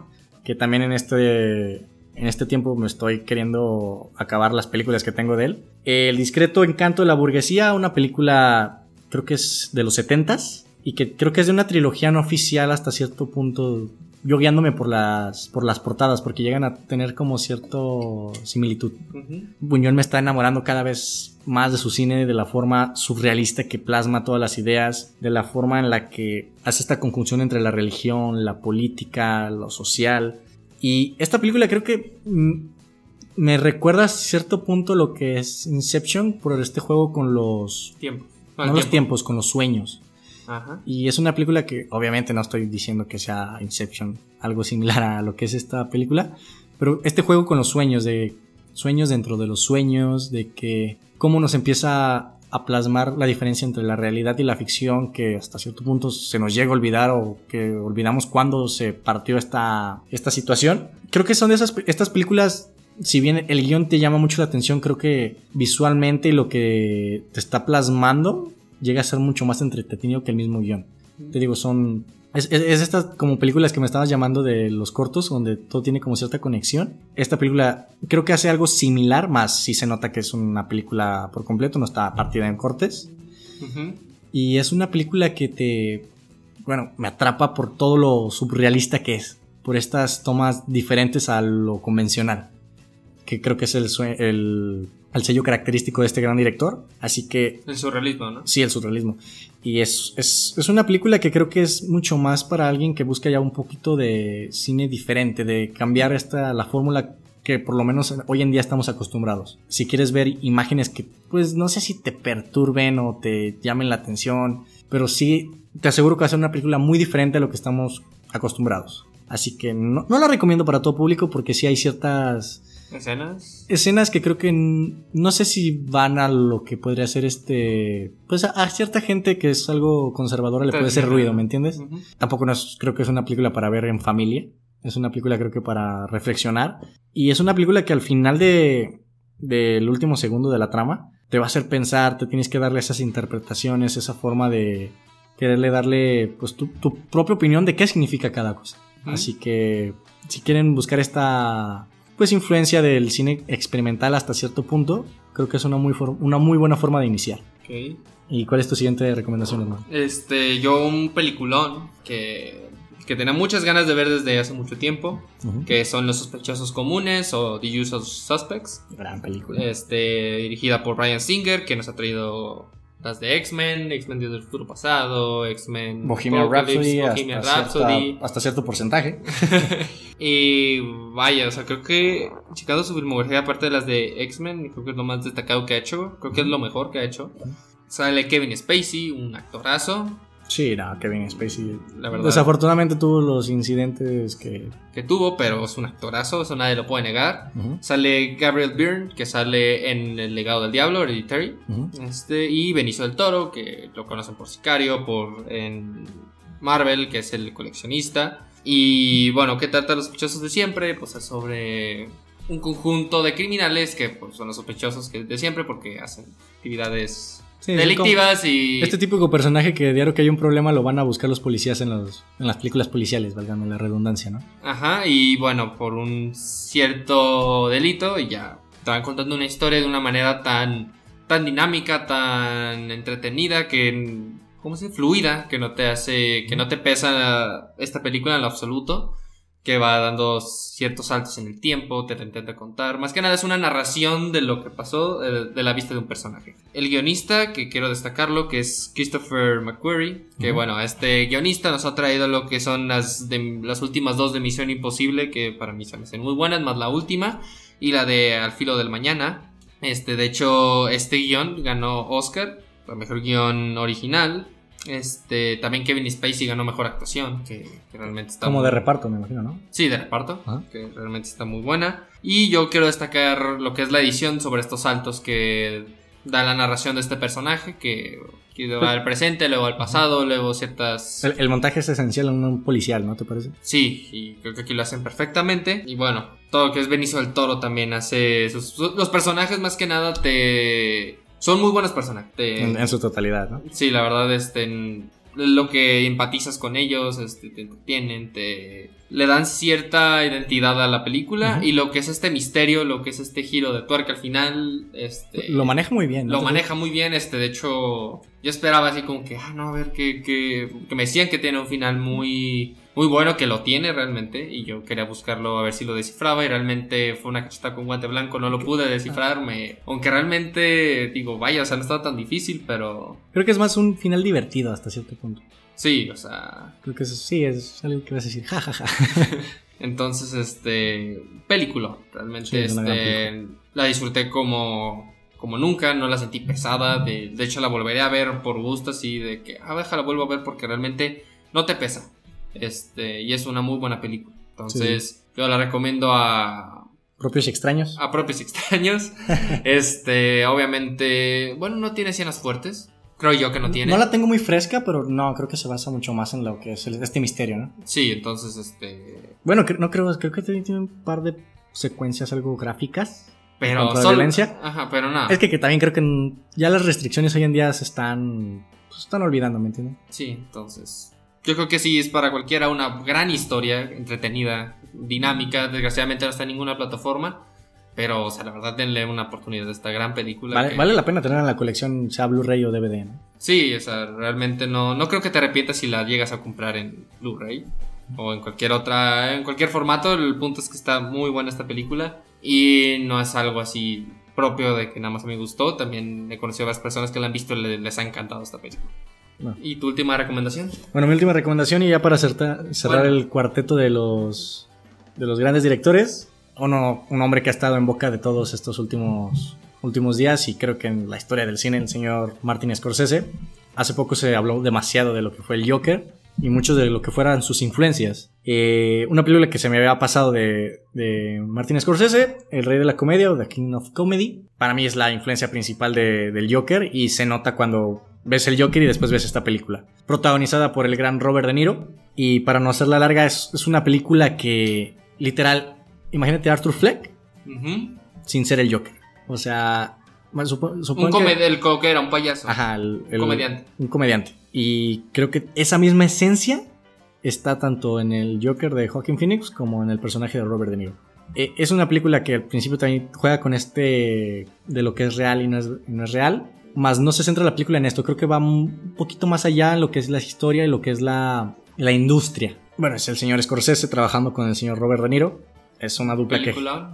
que también en este. En este tiempo me estoy queriendo acabar las películas que tengo de él. El discreto encanto de la burguesía, una película creo que es de los 70s y que creo que es de una trilogía no oficial hasta cierto punto. Yo guiándome por las, por las portadas, porque llegan a tener como cierto similitud. Buñuel me está enamorando cada vez más de su cine, de la forma surrealista que plasma todas las ideas, de la forma en la que hace esta conjunción entre la religión, la política, lo social. Y esta película creo que me recuerda a cierto punto lo que es Inception por este juego con los tiempos. No, los tiempos, con los sueños. Y es una película que obviamente no estoy diciendo que sea Inception, algo similar a lo que es esta película, pero este juego con los sueños, de sueños dentro de los sueños, de que cómo nos empieza a plasmar la diferencia entre la realidad y la ficción que hasta cierto punto se nos llega a olvidar o que olvidamos cuando se partió esta, esta situación. Creo que son de esas estas películas si bien el guion te llama mucho la atención, creo que visualmente lo que te está plasmando llega a ser mucho más entretenido que el mismo guion. Te digo, son... Es, estas como películas que me estabas llamando de los cortos, donde todo tiene como cierta conexión. Esta película creo que hace algo similar, más si se nota que es una película por completo, no está partida en cortes. Y es una película que te, bueno, me atrapa por todo lo surrealista que es, por estas tomas diferentes a lo convencional, que creo que es el, el al sello característico de este gran director. Así que... El surrealismo, ¿no? Sí, el surrealismo. Y es, es, es, una película que creo que es mucho más para alguien que busca ya un poquito de cine diferente, de cambiar esta, la fórmula que por lo menos hoy en día estamos acostumbrados. Si quieres ver imágenes que, pues no sé si te perturben o te llamen la atención, pero sí te aseguro que va a ser una película muy diferente a lo que estamos acostumbrados. Así que no, no la recomiendo para todo público porque sí hay ciertas ¿Escenas? Escenas que creo que no sé si van a lo que podría ser este. Pues a, cierta gente que es algo conservadora le puede hacer ruido, ¿me entiendes? Tampoco no creo que es una película para ver en familia. Es una película creo que para reflexionar. Y es una película que al final de del último segundo de la trama te va a hacer pensar, te tienes que darle esas interpretaciones, esa forma de quererle darle pues tu, tu propia opinión de qué significa cada cosa. Así que si quieren buscar esta pues influencia del cine experimental hasta cierto punto, creo que es una muy, una muy buena forma de iniciar. ¿Y cuál es tu siguiente recomendación, hermano? Este, yo un peliculón que, que tenía muchas ganas de ver desde hace mucho tiempo, que son Los sospechosos comunes o The Usual Suspects. Gran película. Este, dirigida por Brian Singer, que nos ha traído las de X-Men, X-Men del futuro pasado, X-Men Bohemian Rhapsody, hasta, cierto porcentaje. (laughs) y vaya, o sea, creo que checando su filmografía, aparte de las de X-Men, creo que es lo más destacado que ha hecho, creo que es lo mejor que ha hecho. Sale Kevin Spacey, un actorazo. Sí, no, Kevin Spacey. La verdad. Desafortunadamente tuvo los incidentes que. Que tuvo, pero es un actorazo, eso nadie lo puede negar. Sale Gabriel Byrne, que sale en El legado del diablo, Hereditary. este, y Benicio del Toro, que lo conocen por Sicario, por en Marvel, que es el coleccionista. Y bueno, ¿qué trata los sospechosos de siempre? Pues es sobre un conjunto de criminales que pues, son los sospechosos de siempre porque hacen actividades delictivas y... Este típico personaje que diario que hay un problema lo van a buscar los policías en, los, en las películas policiales, valgame la redundancia, ¿no? Ajá, y bueno, por un cierto delito y ya estaban contando una historia de una manera tan, tan dinámica, tan entretenida que... ¿Cómo se dice? Fluida, que no te hace... que no te pesa esta película en lo absoluto que va dando ciertos saltos en el tiempo, te intenta contar. Más que nada es una narración de lo que pasó eh, de, la vista de un personaje. El guionista, que quiero destacarlo, que es Christopher McQuarrie, que bueno, este guionista nos ha traído lo que son las, de, las últimas dos de Misión Imposible, que para mí se me hacen muy buenas, más la última, y la de Al filo del mañana. Este, de hecho, este guion ganó Oscar, por mejor guion original, este, también Kevin Spacey ganó mejor actuación, que, realmente está. Como de reparto, me imagino, ¿no? Sí, de reparto, ah. que realmente está muy buena. Y yo quiero destacar lo que es la edición sobre estos saltos que da la narración de este personaje que, que va al presente, luego al pasado, luego ciertas... El, el montaje es esencial en un policial, ¿no te parece? Sí, y creo que aquí lo hacen perfectamente. Y bueno, todo lo que es Benicio del Toro también hace... sus- los personajes más que nada te... Son muy buenos personajes. te- En, en su totalidad, ¿no? Sí, la verdad, este, en- lo que empatizas con ellos, este, te entretienen, te le dan cierta identidad a la película y lo que es este misterio, lo que es este giro de tuerca al final, este, Lo maneja muy bien. ¿no? lo maneja muy bien, este, de hecho, yo esperaba así como que, ah, no, a ver, que, que, que me decían que tiene un final muy, muy bueno, que lo tiene realmente, y yo quería buscarlo a ver si lo descifraba, y realmente fue una cacheta con guante blanco, no lo pude descifrarme, aunque realmente, digo, vaya, o sea, no estaba tan difícil, pero Creo que es más un final divertido hasta cierto punto. Sí, o sea, Creo que eso, sí, es algo que vas a decir, jajaja. (laughs) entonces, este, película, realmente, Sí, este, la disfruté como como nunca, no la sentí pesada, de, de hecho la volveré a ver por gusto, así de que, ah, déjala, vuelvo a ver porque realmente no te pesa, este, y es una muy buena película, entonces yo la recomiendo a, Propios y extraños. a propios y (laughs) extraños, este, obviamente, bueno, no tiene escenas fuertes, creo yo que no tiene, No la tengo muy fresca, pero no, creo que se basa mucho más en lo que es el- este misterio, ¿no? sí, entonces, este, Bueno, no creo, creo que tiene un par de secuencias algo gráficas. pero ¿Contra la solo- violencia? ajá, pero nada, Es que, que también creo que ya las restricciones hoy en día se están, pues, se están olvidando, ¿me entiendes? Sí, entonces. Yo creo que sí, es para cualquiera una gran historia, entretenida, dinámica. Desgraciadamente no está en ninguna plataforma. Pero, o sea, la verdad, denle una oportunidad a esta gran película. Vale, que- vale la pena tenerla en la colección, sea Blu-ray o DVD, ¿no? Sí, o sea, realmente no, no creo que te arrepientas si la llegas a comprar en Blu-ray o en cualquier otra, en cualquier formato. El punto es que está muy buena esta película y no es algo así propio de que nada más me gustó. También he conocido a varias personas que la han visto y le- les ha encantado esta película. No. ¿Y tu última recomendación? Bueno, mi última recomendación y ya para cerrar Bueno. el cuarteto de los, de los grandes directores, uno, un hombre que ha estado en boca de todos estos últimos, últimos días y creo que en la historia del cine, el señor Martin Scorsese. Hace poco se habló demasiado de lo que fue el Joker y mucho de lo que fueran sus influencias. Eh, una película que se me había pasado de, de Martin Scorsese, El Rey de la Comedia o The King of Comedy, para mí es la influencia principal de- del Joker y se nota cuando ves el Joker y después ves esta película. Protagonizada por el gran Robert De Niro y para no hacerla larga es, es una película que literal, imagínate a Arthur Fleck sin ser el Joker. O sea, bueno, supo- Un que- el que era un payaso. Ajá, el- el- comediante. Un comediante. Y creo que esa misma esencia está tanto en el Joker de Joaquin Phoenix como en el personaje de Robert De Niro. Eh, es una película que al principio también juega con este de lo que es real y no es, y no es real, más no se centra la película en esto, creo que va un poquito más allá en lo que es la historia y lo que es la, la industria. Bueno, es el señor Scorsese trabajando con el señor Robert De Niro. Es una dupla que Película.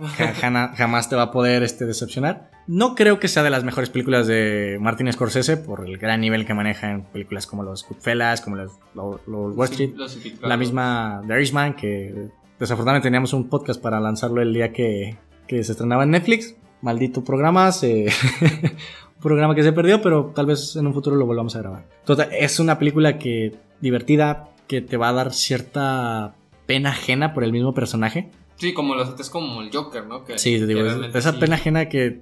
jamás te va a poder este, decepcionar. No creo que sea de las mejores películas de Martin Scorsese por el gran nivel que maneja en películas como los Goodfellas, como los, los- los Wall Street. Sí, La misma The Irishman, que desafortunadamente teníamos un podcast para lanzarlo el día que, que se estrenaba en Netflix. Maldito programa, se... un (laughs) programa que se perdió, pero tal vez en un futuro lo volvamos a grabar. Total, es una película que divertida, que te va a dar cierta pena ajena por el mismo personaje. Sí, como los es como el Joker, ¿no? Que, Sí, te digo, que esa sí. pena ajena que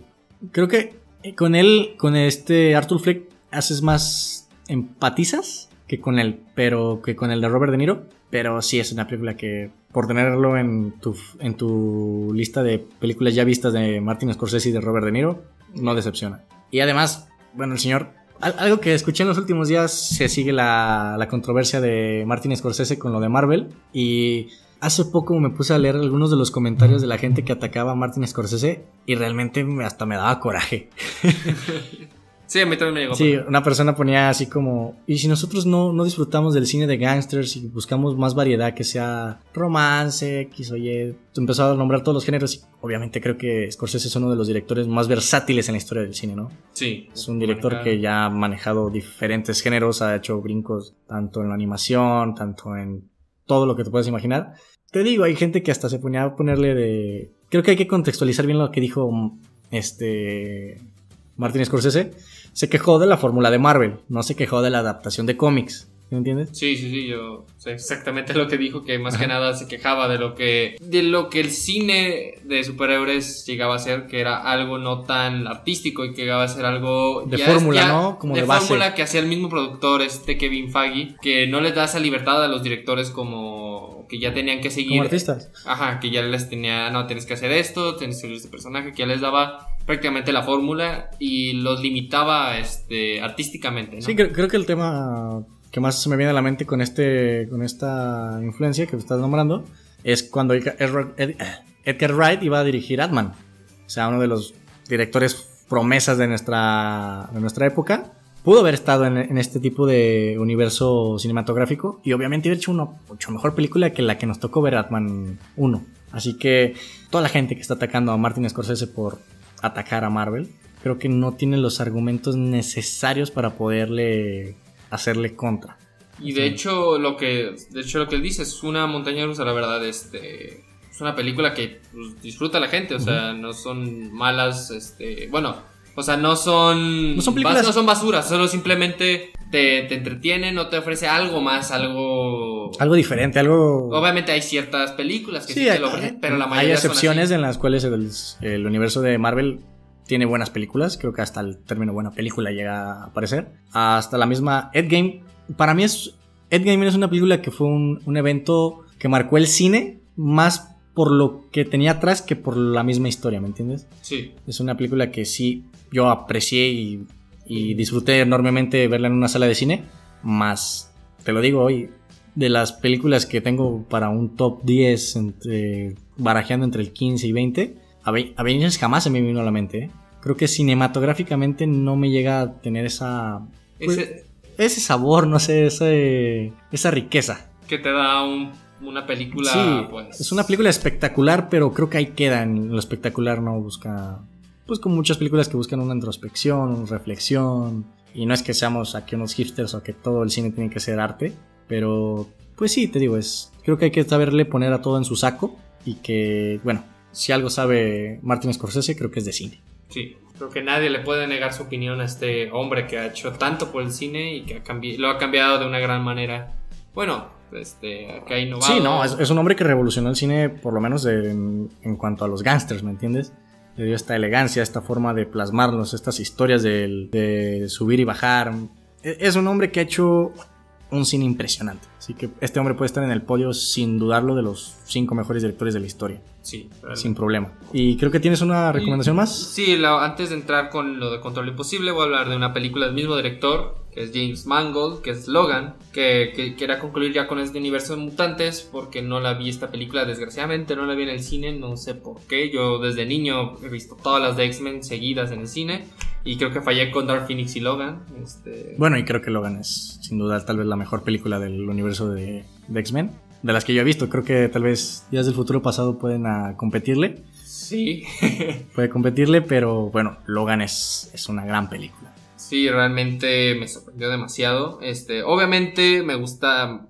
creo que con él, con este Arthur Fleck, haces más empatizas que con él, pero que con el de Robert De Niro. Pero sí es una película que, por tenerlo en tu, en tu lista de películas ya vistas de Martin Scorsese y de Robert De Niro, no decepciona. Y además, bueno, el señor. al- Algo que escuché en los últimos días, se sigue la, la controversia de Martin Scorsese con lo de Marvel. Y Hace poco me puse a leer algunos de los comentarios de la gente que atacaba a Martin Scorsese y realmente me- hasta me daba coraje. (laughs) Sí, a mí también me llegó. Sí, una persona ponía así como, ¿y si nosotros no, no disfrutamos del cine de gangsters y buscamos más variedad que sea romance, X o Y? Empezó a nombrar todos los géneros y obviamente creo que Scorsese es uno de los directores más versátiles en la historia del cine, ¿no? Sí. Es un director que ya ha manejado diferentes géneros, ha hecho brincos tanto en la animación, tanto en todo lo que te puedes imaginar. Te digo, hay gente que hasta se ponía a ponerle de... Creo que hay que contextualizar bien lo que dijo este Martin Scorsese. Se quejó de la fórmula de Marvel, no se quejó de la adaptación de cómics. ¿Me entiendes? Sí, sí, sí, yo sé exactamente lo que dijo, que más que nada se quejaba de lo que de lo que el cine de superhéroes llegaba a ser, que era algo no tan artístico y que llegaba a ser algo De fórmula, ¿no? Como de de fórmula que hacía el mismo productor, este Kevin Feige, que no les da esa libertad a los directores como que ya tenían que seguir Como artistas. Ajá, que ya les tenía, no, tienes que hacer esto, tienes que hacer este personaje, que ya les daba prácticamente la fórmula y los limitaba este, artísticamente, ¿no? Sí, creo, creo que el tema que más se me viene a la mente con este con esta influencia que estás nombrando es cuando Edgar, Ed- Edgar Wright iba a dirigir Atman. O sea, uno de los directores promesas de nuestra, de nuestra época. Pudo haber estado en, en este tipo de universo cinematográfico y obviamente haber hecho una mucho mejor película que la que nos tocó ver Atman 1. Así que toda la gente que está atacando a Martin Scorsese por atacar a Marvel, creo que no tiene los argumentos necesarios para poderle hacerle contra. Y de hecho, lo que, de hecho, lo que él dice es una montaña rusa, la verdad, este, es una película que pues, disfruta la gente, o sea, no son malas, este, bueno, o sea, no son, No son películas- bas- no son basuras, solo simplemente te, te entretiene, no te ofrece algo más, algo, Algo diferente, algo... obviamente hay ciertas películas que sí, Sí, te hay, lo ofrecen, pero la hay mayoría son excepciones así. en las cuales el, el universo de Marvel tiene buenas películas. Creo que hasta el término buena película llega a aparecer. Hasta la misma Endgame. Para mí es... Endgame es una película que fue un, un evento que marcó el cine más por lo que tenía atrás que por la misma historia, ¿me entiendes? Sí, Es una película que sí yo aprecié y, y disfruté enormemente verla en una sala de cine. Más, te lo digo hoy, de las películas que tengo para un top 10, entre, barajeando entre el 15 y 20, Ave- Avengers jamás se me vino a la mente. ¿eh? Creo que cinematográficamente no me llega a tener esa... pues, ese, ese sabor, no sé, ese- esa riqueza. que te da un- una película, sí, pues, es una película espectacular, pero creo que ahí queda en lo espectacular, no busca, pues como muchas películas que buscan una introspección, una reflexión, y no es que seamos aquí unos hipsters o que todo el cine tiene que ser arte, pero pues sí, te digo, es, creo que hay que saberle poner a todo en su saco y que, bueno, si algo sabe Martin Scorsese, creo que es de cine. Sí, creo que nadie le puede negar su opinión a este hombre que ha hecho tanto por el cine y que ha lo ha cambiado de una gran manera. Bueno, este, que ha innovado. Sí, no, es, es un hombre que revolucionó el cine, por lo menos de- en, en cuanto a los gángsters, ¿me entiendes? Le dio esta elegancia, esta forma de plasmarlos, estas historias de, subir y bajar. E- Es un hombre que ha hecho un cine impresionante. Así que este hombre puede estar en el podio, sin dudarlo, de los cinco mejores directores de la historia, Sí, realmente. sin problema. Y creo que tienes una recomendación Y- más. Sí, la- antes de entrar con lo de Control Imposible, voy a hablar de una película del mismo director, que es James Mangold, que es Logan, que, que quería concluir ya con este universo de mutantes, porque no la vi esta película, desgraciadamente, no la vi en el cine, no sé por qué. Yo desde niño he visto todas las de X-Men seguidas en el cine, y creo que fallé con Dark Phoenix y Logan. Este, Bueno, y creo que Logan es, sin duda, tal vez la mejor película del universo de, de X-Men. De las que yo he visto, creo que tal vez Días del Futuro Pasado pueden competirle. sí. (laughs) puede competirle, pero bueno, Logan es, es una gran película. Sí, realmente me sorprendió demasiado. Este, obviamente me gusta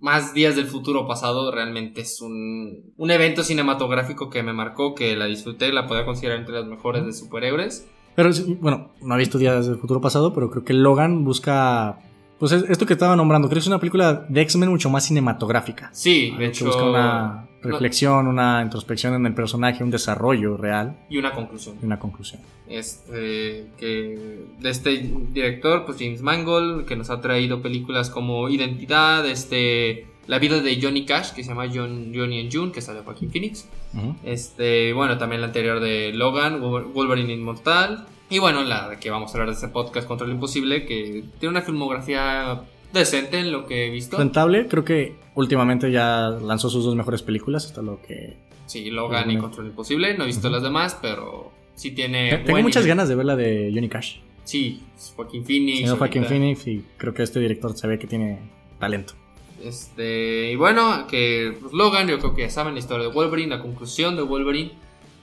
más Días del Futuro Pasado. Realmente es un, un evento cinematográfico que me marcó, que la disfruté, la podía considerar entre las mejores de superhéroes. Pero bueno, no he visto Días del Futuro Pasado, pero creo que Logan busca. Pues es- esto que estaba nombrando, creo que es una película de X-Men mucho más cinematográfica. Sí, de Que hecho. busca una reflexión, una introspección en el personaje, un desarrollo real y una conclusión. y una conclusión. Este, que de este director, pues James Mangold, que nos ha traído películas como Identidad, este, La vida de Johnny Cash, que se llama John, Johnny and June, que sale Joaquin Phoenix. Ujú. Este, bueno, también la anterior de Logan, Wolver- Wolverine Inmortal. Y bueno, la que vamos a hablar de este podcast Contra lo Imposible, que tiene una filmografía decente en lo que he visto. Rentable, creo que últimamente ya lanzó sus dos mejores películas, hasta lo que. Sí, Logan y lo Imposible. No he visto Ujú. las demás, pero sí tiene. Tengo buen muchas nivel. ganas de ver la de Johnny Cash. Sí, Joaquin Phoenix. Señor Joaquin ahorita. Phoenix, y creo que este director se ve que tiene talento. Este, y bueno, que Logan, yo creo que ya saben la historia de Wolverine, la conclusión de Wolverine.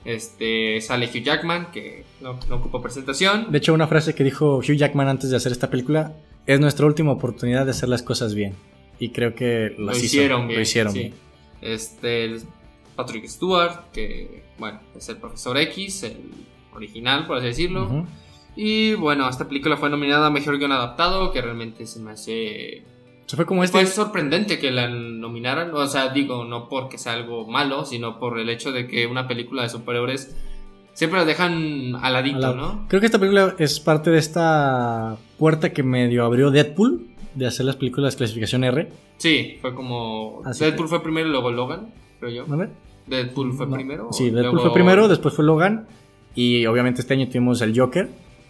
Este, sale Hugh Jackman, que no, no ocupa presentación. De hecho, una frase que dijo Hugh Jackman antes de hacer esta película es nuestra última oportunidad de hacer las cosas bien. Y creo que lo hizo, hicieron bien. Lo hicieron sí. bien. Este, Patrick Stewart, que bueno, es el profesor X, el original, por así decirlo. Y bueno, esta película fue nominada a Mejor Guión Adaptado, que realmente se me hace Se fue como este. Fue sorprendente que la nominaran. O sea, digo, no porque sea algo malo, sino por el hecho de que una película de superhéroes siempre la dejan aladito, Al- ¿no? Creo que esta película es parte de esta puerta que medio abrió Deadpool de hacer las películas clasificación R. Sí, fue como. Así Deadpool fue primero y luego Logan, creo yo. ¿No ves? Deadpool fue No. primero. Sí, Deadpool luego- fue primero, después fue Logan. Y obviamente este año tuvimos el Joker,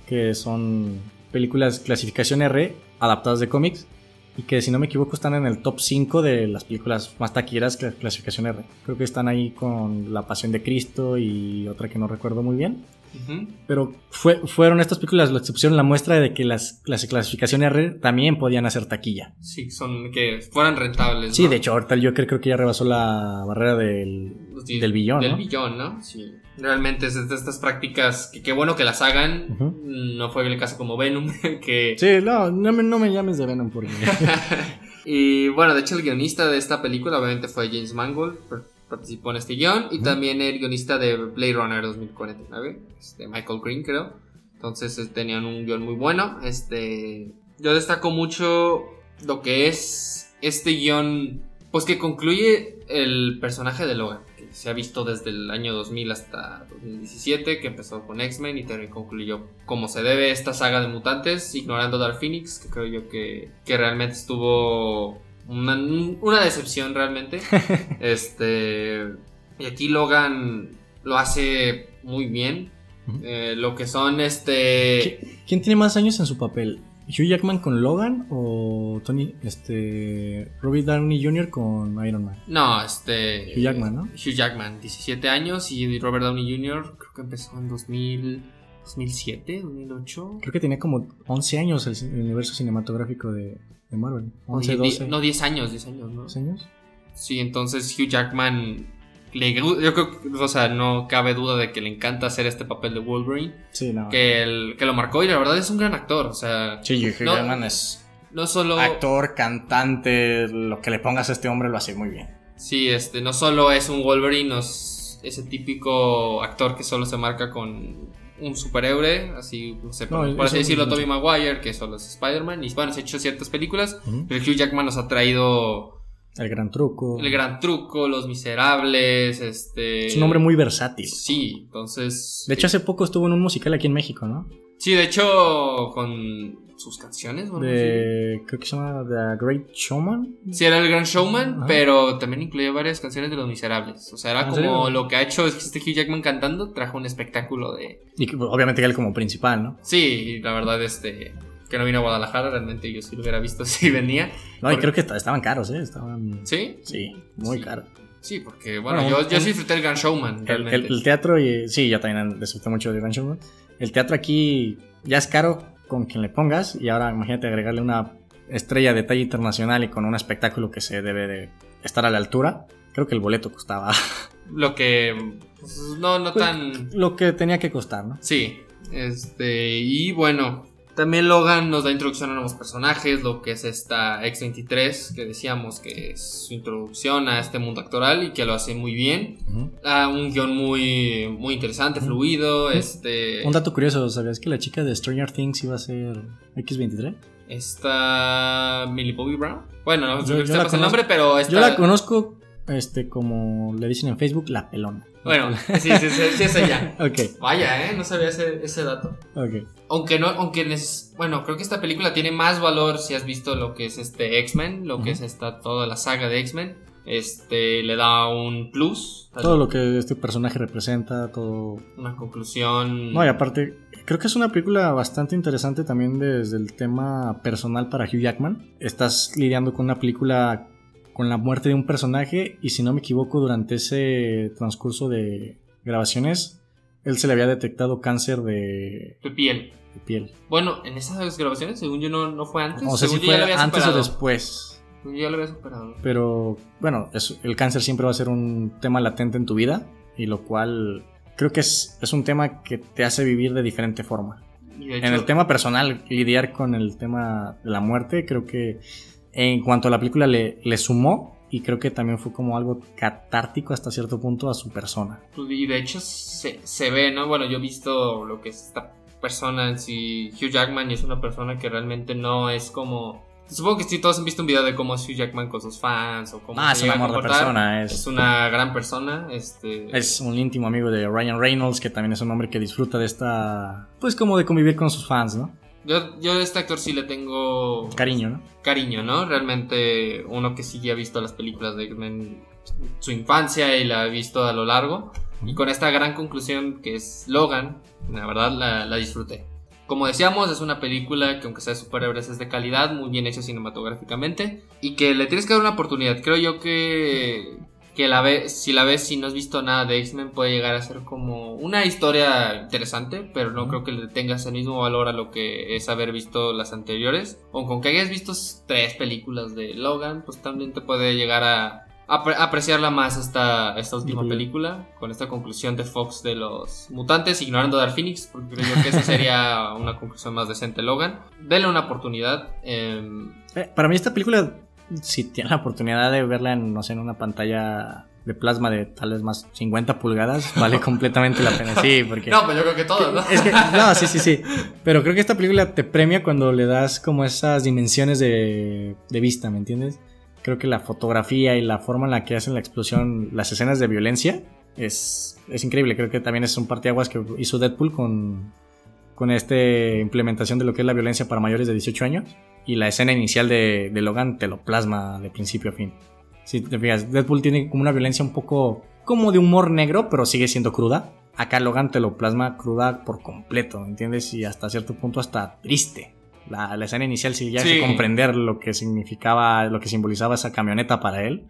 que son películas clasificación R adaptadas de cómics. Y que si no me equivoco están en el top 5 de las películas más taquilleras cla- clasificación R. Creo que están ahí con La Pasión de Cristo y otra que no recuerdo muy bien. Pero fue, fueron estas películas las que pusieron la muestra de que las, las clasificación R también podían hacer taquilla. Sí, son que fueran rentables. Sí, ¿no? de hecho, ahorita el Joker creo que ya rebasó la barrera del, di- del billón, Del ¿no? billón, ¿no? Sí. Realmente es de estas prácticas que qué bueno que las hagan. No fue el caso como Venom, (laughs) que... Sí, no, no me, no me llames de Venom porque... (laughs) y bueno, de hecho el guionista de esta película obviamente fue James Mangold, participó en este guion, y Ujú. también el guionista de Blade Runner 2049, este, Michael Green creo. Entonces eh, tenían un guion muy bueno. Este, yo destaco mucho lo que es este guion, pues que concluye el personaje de Logan, que se ha visto desde el año 2000 hasta 2017, que empezó con X-Men y también concluyó como se debe esta saga de mutantes, ignorando Dark Phoenix, que creo yo que, que realmente estuvo una, una decepción realmente. (laughs) este, y aquí Logan lo hace muy bien. Eh, lo que son este... ¿Qui- ¿Quién tiene más años en su papel? ¿Hugh Jackman con Logan o Tony, este, Robert Downey Jr. con Iron Man? No, este... Hugh Jackman, ¿no? Hugh Jackman, 17 años y Robert Downey Jr. creo que empezó en 2000, 2007, 2008. Creo que tenía como 11 años el, el universo cinematográfico de, de Marvel. 11, Oye, di- 12. No, 10 años, 10 años, ¿no? 12 años. Sí, entonces Hugh Jackman... Le, yo creo que, o sea, no cabe duda de que le encanta hacer este papel de Wolverine, Sí, no. que, el, que lo marcó y la verdad es un gran actor, o sea, Sí, Hugh No. Jackman es no solo... actor, cantante, lo que le pongas a este hombre lo hace muy bien. Sí, este, no solo es un Wolverine, no es ese típico actor que solo se marca con un superhéroe, así, no sé, por, No, por así decirlo, Tobey Maguire, que solo es Spider-Man, y bueno, se ha hecho ciertas películas, Ujú. pero Hugh Jackman nos ha traído El gran truco. El Gran Truco, Los Miserables, este... Es un hombre muy versátil. Sí, entonces... De hecho, hace poco estuvo en un musical aquí en México, ¿no? Sí, de hecho, con sus canciones, bueno, De, creo que se llama The Great Showman. sí. Sí, era el Gran Showman, Ajá. pero también incluía varias canciones de Los Miserables. O sea, era ¿En como serio? lo que ha hecho este Hugh Jackman cantando, trajo un espectáculo de... Y que, obviamente él como principal, ¿no? Sí, y la verdad, este... Que no vino a Guadalajara, realmente yo sí lo hubiera visto (laughs) si venía. No, y Porque- creo que esta- estaban caros, ¿eh? Estaban. ¿Sí? Sí, muy Sí. caros. Sí, porque, bueno, Bueno, yo, yo sí disfruté el Gran Showman, El, realmente. el- el teatro, y, sí, yo también disfruté mucho de Gran Showman. El teatro aquí ya es caro con quien le pongas. Y ahora imagínate agregarle una estrella de talla internacional y con un espectáculo que se debe de estar a la altura. Creo que el boleto costaba (laughs) Lo que... pues, no, no Pues, tan... lo que tenía que costar, ¿no? Sí, este, y bueno, también Logan nos da introducción a nuevos personajes, lo que es esta X-23, que decíamos que es su introducción a este mundo actoral y que lo hace muy bien. Ah, un guion muy, muy interesante, fluido, este... Un dato curioso, ¿sabías que la chica de Stranger Things iba a ser X23? Está Millie Bobby Brown. Bueno, no sé si el nombre, pero. Yo la conozco, este, como le dicen en Facebook, la pelona. Bueno, sí, sí, sí, sí es ella. (laughs) Ok, Vaya, ¿eh? No sabía ese, ese dato. ok. Aunque no, aunque es, bueno, creo que esta película tiene más valor si has visto lo que es este X-Men, lo que es esta toda la saga de X-Men. Este le da un plus, Todo lo que este personaje representa, todo... una conclusión. No, y aparte, creo que es una película bastante interesante también desde el tema personal para Hugh Jackman. Estás lidiando con una película con la muerte de un personaje y si no me equivoco, durante ese transcurso de grabaciones, él se le había detectado cáncer de, de piel. de piel. Bueno, en esas grabaciones, según yo no, no fue antes. O sea, si según fue antes o después. Según yo ya lo había superado. Pero bueno, es- el cáncer siempre va a ser un tema latente en tu vida y lo cual creo que es, es un tema que te hace vivir de diferente forma. En el tema personal, lidiar con el tema de la muerte, creo que en cuanto a la película le, le sumó y creo que también fue como algo catártico hasta cierto punto a su persona. pues, y de hecho se, se ve, ¿no? Bueno, yo he visto lo que es esta persona en sí, Hugh Jackman, y es una persona que realmente no es como Supongo que sí, todos han visto un video de cómo es Hugh Jackman con sus fans o cómo Ah, se a amor de persona, es- Es una gran persona. Este, Es un íntimo amigo de Ryan Reynolds, que también es un hombre que disfruta de esta. Pues como de convivir con sus fans, ¿no? Yo, yo a este actor sí le tengo Cariño, ¿no? cariño, ¿no? Realmente uno que sí ya ha visto las películas de X-Men, su infancia y la ha visto a lo largo. Y con esta gran conclusión que es Logan, la verdad la, la disfruté. Como decíamos, es una película que aunque sea de superhéroes es de calidad, muy bien hecha cinematográficamente y que le tienes que dar una oportunidad. Creo yo que, que la ve, si la ves, si no has visto nada de X-Men, puede llegar a ser como una historia interesante, pero no creo que le tengas el mismo valor a lo que es haber visto las anteriores. O con que hayas visto tres películas de Logan, pues también te puede llegar a apre- apreciarla más esta, esta última película, con esta conclusión de Fox de los mutantes, ignorando a Dark Phoenix, porque creo yo que esa sería (laughs) una conclusión más decente Logan. Denle una oportunidad. em, Eh, para mí, esta película, si tiene la oportunidad de verla en, no sé, en una pantalla de plasma de tal vez más 50 pulgadas, vale (laughs) completamente la pena. Sí, porque. No, pues yo creo que todos, ¿no? Es que, no, sí, sí, sí. (laughs) Pero creo que esta película te premia cuando le das como esas dimensiones de, de vista, ¿me entiendes? Creo que la fotografía y la forma en la que hacen la explosión, las escenas de violencia, es, es increíble. Creo que también es un parteaguas que hizo Deadpool con, con esta implementación de lo que es la violencia para mayores de 18 años. Y la escena inicial de, de Logan te lo plasma de principio a fin. Si te fijas, Deadpool tiene como una violencia un poco como de humor negro, pero sigue siendo cruda. Acá Logan te lo plasma cruda por completo, ¿me entiendes? Y hasta cierto punto hasta triste. La, la escena inicial, si ya Sí. hace comprender lo que significaba, lo que simbolizaba esa camioneta para él,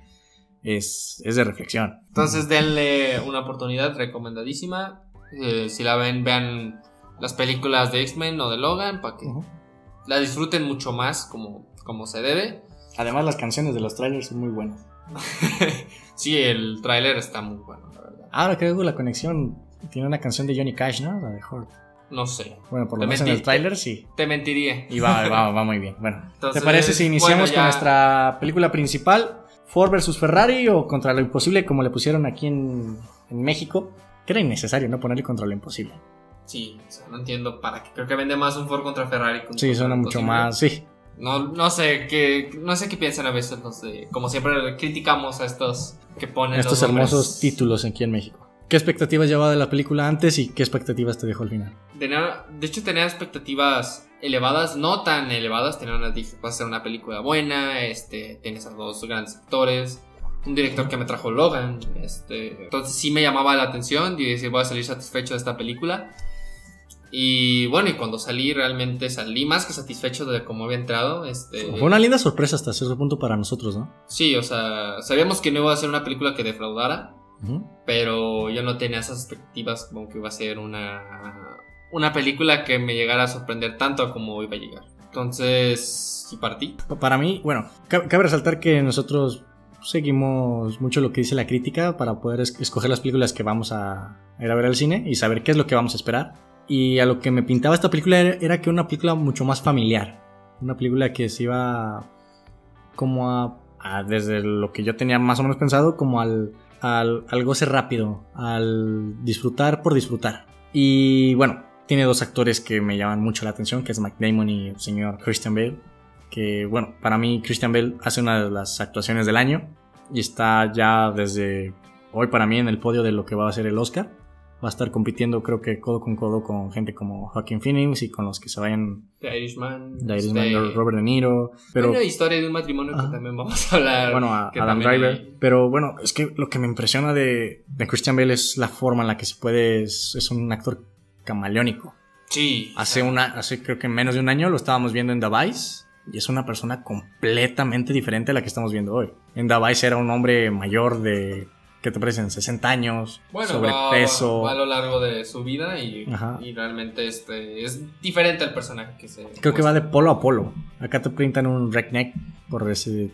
es, es de reflexión. Entonces denle una oportunidad recomendadísima. Eh, si la ven, vean las películas de X-Men o de Logan para que Ujú. La disfruten mucho más como, como se debe. Además, las canciones de los trailers son muy buenas. (laughs) sí, el tráiler está muy bueno, la verdad. Ahora que hago la conexión, tiene una canción de Johnny Cash, ¿no? La de Hurt. No sé, Bueno, por lo menos en el tráiler sí. te mentiría. Y va, va, (laughs) va muy bien. Bueno, Entonces, ¿te parece si iniciamos bueno, ya- con nuestra película principal? Ford versus Ferrari o contra lo imposible como le pusieron aquí en, en México. Que era innecesario, ¿no? Ponerle contra lo imposible. Sí, o sea, no entiendo para qué. Creo que vende más un Ford contra Ferrari. un Sí, suena mucho más. Sí. No, no sé qué, no sé qué piensan a veces los de, como siempre criticamos a estos que ponen Estos los hermosos títulos aquí en México. ¿Qué expectativas llevaba de la película antes y qué expectativas te dejó al final? Tenía- de hecho tenía expectativas elevadas, no tan elevadas, tenía una, dije, va a ser una película buena, este, tienes a dos grandes actores, un director que me trajo Logan, este, entonces sí me llamaba la atención y decir voy a salir satisfecho de esta película. Y bueno, y cuando salí realmente salí más que satisfecho de cómo había entrado, este, Fue una linda sorpresa hasta cierto punto para nosotros, ¿no? sí, o sea, sabíamos que no iba a ser una película que defraudara, pero yo no tenía esas expectativas como que iba a ser una, una película que me llegara a sorprender tanto como iba a llegar. Entonces, sí partí. Pa- Para mí, bueno, ca- cabe resaltar que nosotros seguimos mucho lo que dice la crítica para poder es- escoger las películas que vamos a ir a ver al cine y saber qué es lo que vamos a esperar. Y a lo que me pintaba esta película era, era que una película mucho más familiar. Una película que se iba como a, desde lo que yo tenía más o menos pensado, como al, al, al goce rápido, al disfrutar por disfrutar. Y bueno, tiene dos actores que me llaman mucho la atención, que es Matt Damon y el señor Christian Bale que bueno, para mí Christian Bale hace una de las actuaciones del año y está ya desde hoy para mí en el podio de lo que va a ser el Oscar. Va a estar compitiendo creo que codo con codo con gente como Joaquin Phoenix y con los que se vayan The Irishman. de Irishman, este, Robert De Niro, pero Una historia de un matrimonio que también vamos a hablar. bueno, a Adam Driver. hay- Pero bueno, es que lo que me impresiona de, de Christian Bale es la forma en la que se puede, es, es un actor camaleónico. Sí. Hace una, hace creo que menos de un año lo estábamos viendo en The Vice y es una persona completamente diferente a la que estamos viendo hoy. En The Vice era un hombre mayor de, ¿qué te parecen? 60 años, Bueno, sobrepeso. va, va a lo largo de su vida y, realmente este es diferente al personaje que se. Creo que va de polo a polo. Acá te pintan un redneck por ese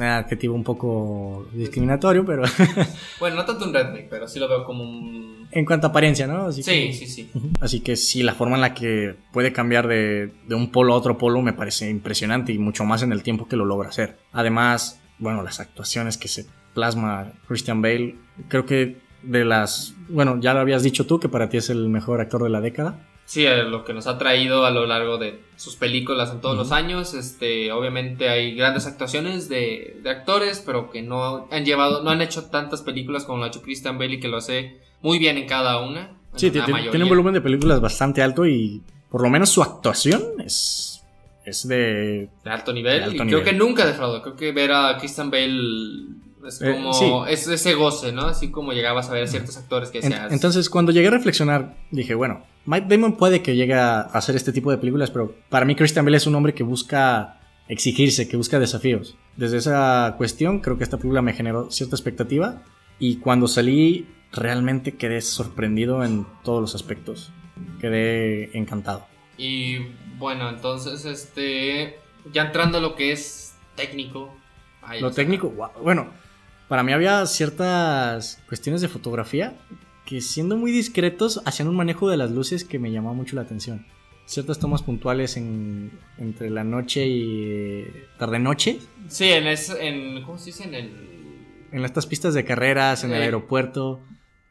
adjetivo un poco discriminatorio, pero (laughs) Bueno, no tanto un redneck, pero sí lo veo como un. en cuanto a apariencia, ¿no? Así Sí, que- sí, sí. Así que sí, la forma en la que puede cambiar de, de un polo a otro polo me parece impresionante y mucho más en el tiempo que lo logra hacer. Además, bueno, las actuaciones que se plasma Christian Bale, creo que de las... Bueno, ya lo habías dicho tú que para ti es el mejor actor de la década. Sí, lo que nos ha traído a lo largo de sus películas en todos los años. Este, obviamente hay grandes actuaciones de, de, actores, pero que no han llevado, no han hecho tantas películas como lo ha hecho Christian Bale y que lo hace muy bien en cada una. Sí, tiene, tiene un volumen de películas bastante alto y por lo menos su actuación es, es de, de alto nivel. y creo que nunca defraudó. Creo que ver a Christian Bale es eh, como es ese goce, ¿no? Así como llegabas a ver a ciertos actores que decías. Entonces, cuando llegué a reflexionar, dije, bueno, Mike Damon puede que llegue a hacer este tipo de películas, pero para mí Christian Bale es un hombre que busca exigirse, que busca desafíos. Desde esa cuestión, creo que esta película me generó cierta expectativa y cuando salí realmente quedé sorprendido en todos los aspectos. Quedé encantado. Y bueno, entonces, este, ya entrando a lo que es técnico. lo técnico, bueno, para mí había ciertas cuestiones de fotografía que siendo muy discretos hacían un manejo de las luces que me llamaba mucho la atención. Ciertas tomas puntuales en, entre la noche y tarde-noche. Sí, en, en, ¿cómo se dice? En el... En estas pistas de carreras, en el aeropuerto,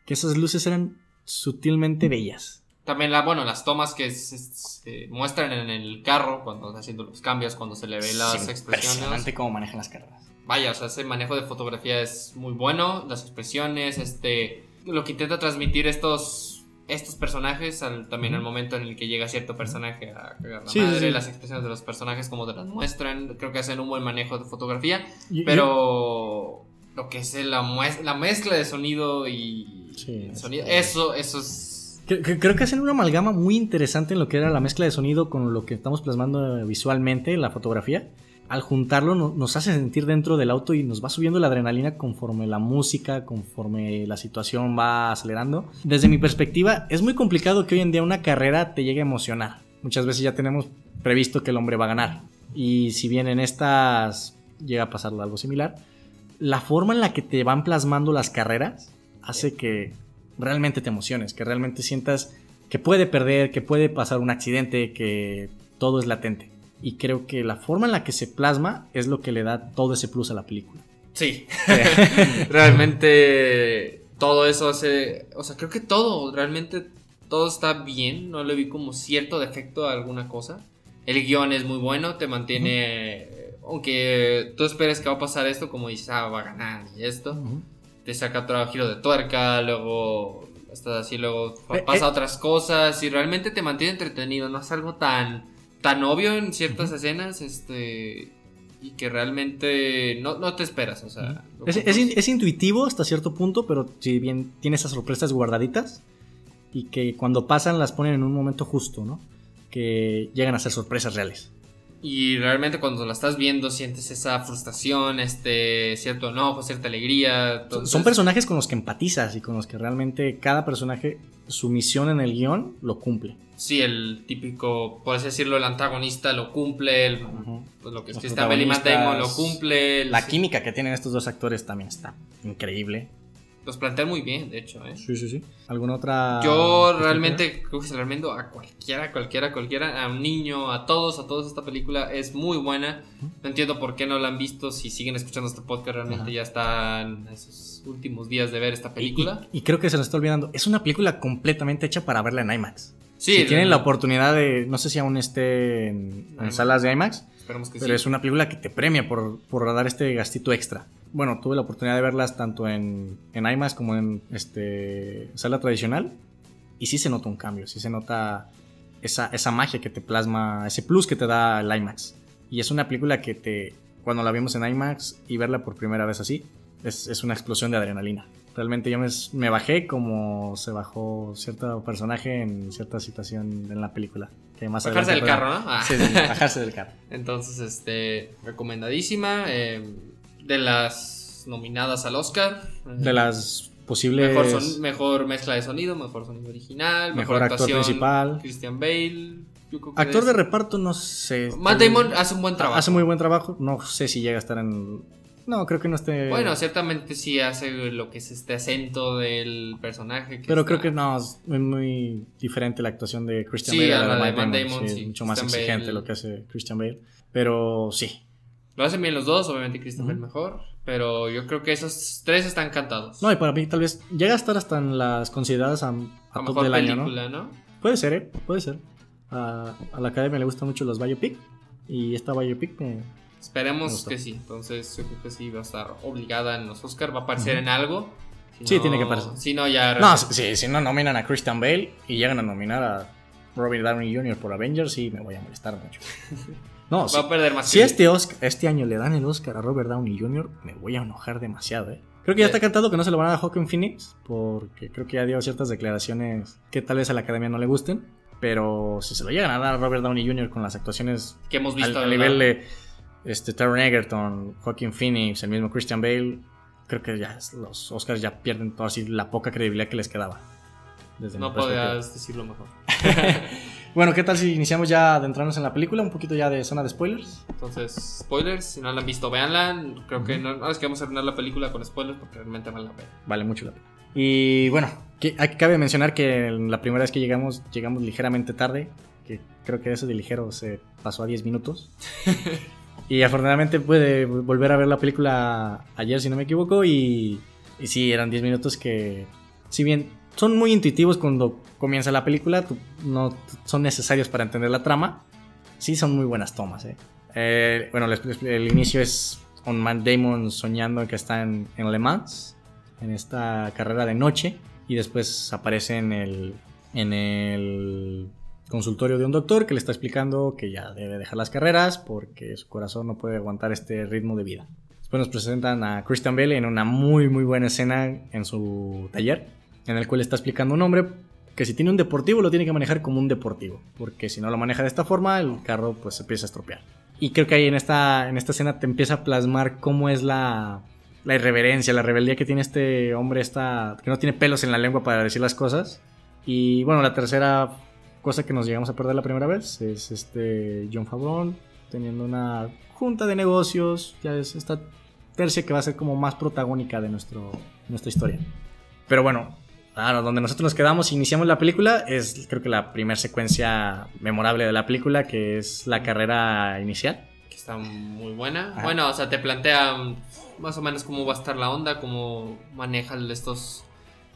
que esas luces eran sutilmente bellas. También, la, bueno, las tomas que se, muestran en el carro, cuando está haciendo los cambios, cuando se le ve las expresiones. Impresionante cómo manejan las carreras vaya, o sea, ese manejo de fotografía es muy bueno, las expresiones, este, lo que intenta transmitir estos estos personajes también al momento en el que llega cierto personaje a cagar la madre, las expresiones de los personajes como te las muestran, creo que hacen un buen manejo de fotografía, pero lo que es la, la mezcla de sonido y sonido, eso, eso es... Creo que hacen una amalgama muy interesante en lo que era la mezcla de sonido con lo que estamos plasmando visualmente en la fotografía al juntarlo nos hace sentir dentro del auto y nos va subiendo la adrenalina conforme la música, conforme la situación va acelerando. Desde mi perspectiva, es muy complicado que hoy en día una carrera te llegue a emocionar. Muchas veces ya tenemos previsto que el hombre va a ganar. Y si bien en estas llega a pasar algo similar, la forma en la que te van plasmando las carreras hace que realmente te emociones, que realmente sientas que puede perder, que puede pasar un accidente, que todo es latente y creo que la forma en la que se plasma es lo que le da todo ese plus a la película. Sí, (laughs) realmente todo eso hace, o sea, creo que todo, realmente todo está bien, no le vi como cierto defecto a alguna cosa. El guion es muy bueno, te mantiene, aunque tú esperes que va a pasar esto, como dices, ah, va a ganar y esto, te saca otro giro de tuerca, luego estás así, luego eh, pasa eh. otras cosas y realmente te mantiene entretenido, no es algo tan tan obvio en ciertas escenas, este, y que realmente no, te esperas, o sea. Es, intuitivo hasta cierto punto, pero si bien tiene esas sorpresas guardaditas y que cuando pasan las ponen en un momento justo, ¿no? Que llegan a ser sorpresas reales. Y realmente cuando la estás viendo sientes esa frustración, este cierto enojo, cierta alegría. Son personajes con los que empatizas y con los que realmente cada personaje, su misión en el guion, lo cumple sí, el típico, por así decirlo, el antagonista lo cumple, el, pues lo que es está y Matt Damon lo cumple. La química que tienen estos dos actores también está increíble. Los plantean muy bien, de hecho, ¿eh? Sí, sí, sí. ¿Alguna otra? Yo realmente creo que se recomiendo a cualquiera, cualquiera, cualquiera, a un niño, a todos, a todos. Esta película es muy buena. No entiendo por qué no la han visto. Si siguen escuchando este podcast, realmente ya están esos últimos días de ver esta película. Y, creo que se nos está olvidando. Es una película completamente hecha para verla en IMAX si tienen la oportunidad de, no sé si aún esté en, salas de IMAX, pero es una película que te premia por, por dar este gastito extra. Bueno, tuve la oportunidad de verlas tanto en, en IMAX como en este, sala tradicional y sí se nota un cambio, sí se nota esa, esa magia que te plasma, ese plus que te da el IMAX. Y es una película que te, cuando la vimos en IMAX y verla por primera vez así, es, es una explosión de adrenalina. Realmente yo me, bajé como se bajó cierto personaje en cierta situación en la película. Que más bajarse del carro, ¿no? Ah. Sí, bajarse del carro. (laughs) Entonces, este, recomendadísima. Eh, de las nominadas al Oscar. De las posibles... Mejor, mejor mezcla de sonido, mejor sonido original, mejor, actor principal. Christian Bale. Actor de reparto, no sé. Matt Damon hace un buen trabajo. Hace muy buen trabajo. No sé si llega a estar en no, creo que no esté. Bueno, ciertamente sí hace lo que es este acento del personaje. Pero creo que no, es muy diferente la actuación de Christian Bale. A la de Matt Damon, sí, mucho más exigente lo que hace Christian Bale. Pero sí. Lo hacen bien los dos, obviamente Christian Bale mejor. Pero yo creo que esos tres están cantados. No, y para mí tal vez llega a estar hasta en las consideradas a, top del año, ¿no? Puede ser, ¿eh? Puede ser. A, a la academia le gustan mucho los biopic. Y esta biopic me Esperemos que sí. Entonces, yo creo que sí va a estar obligada en los Oscar. Va a aparecer en algo. Si Sí, no- tiene que aparecer. Si no, ya. No, si, no nominan a Christian Bale y llegan a nominar a Robert Downey Jr. por Avengers, sí me voy a molestar mucho. (laughs) No, va si, a perder más. si este, Oscar, este año le dan el Oscar a Robert Downey Jr., me voy a enojar demasiado, ¿eh? Creo que ya está cantado que no se lo van a dar a Joaquin Phoenix, porque creo que ya dio ciertas declaraciones que tal vez a la academia no le gusten. Pero si se lo llegan a dar a Robert Downey Jr. con las actuaciones que hemos visto al nivel de este, Taron Egerton, Joaquin Phoenix, el mismo Christian Bale, creo que ya los Oscars ya pierden toda así la poca credibilidad que les quedaba. Desde No podías decirlo mejor. (laughs) Bueno, ¿qué tal si iniciamos ya adentrarnos en la película? Un poquito ya de zona de spoilers. Entonces, spoilers, si no la han visto, véanla. Creo que no, no es que vamos a arruinar la película con spoilers porque realmente vale la pena. Vale mucho la pena. Y bueno, que, aquí cabe mencionar que la primera vez que llegamos, llegamos ligeramente tarde. Que creo que eso de ligero se pasó a 10 minutos. (laughs) y afortunadamente pude volver a ver la película ayer, si no me equivoco. Y, y sí, eran 10 minutos que, si bien son muy intuitivos cuando comienza la película, no son necesarios para entender la trama. Sí, son muy buenas tomas. ¿eh? Eh, bueno, el inicio es un Matt Damon soñando que está en, en Le Mans, en esta carrera de noche, y después aparece en el, en el consultorio de un doctor que le está explicando que ya debe dejar las carreras porque su corazón no puede aguantar este ritmo de vida. Después nos presentan a Christian Bale en una muy muy buena escena en su taller, en el cual está explicando a un hombre que si tiene un deportivo lo tiene que manejar como un deportivo, porque si no lo maneja de esta forma el carro pues se empieza a estropear. Y creo que ahí en esta, en esta escena te empieza a plasmar cómo es la, la irreverencia, la rebeldía que tiene este hombre, esta, que no tiene pelos en la lengua para decir las cosas. Y bueno, la tercera cosa que nos llegamos a perder la primera vez es este John Favreau teniendo una junta de negocios, ya es esta tercia que va a ser como más protagónica de nuestro, nuestra historia. Pero bueno, claro, donde nosotros nos quedamos, iniciamos la película, es creo que la primera secuencia memorable de la película, que es la carrera inicial. Que está muy buena. Ajá. Bueno, o sea, te plantea más o menos cómo va a estar la onda, cómo manejan estos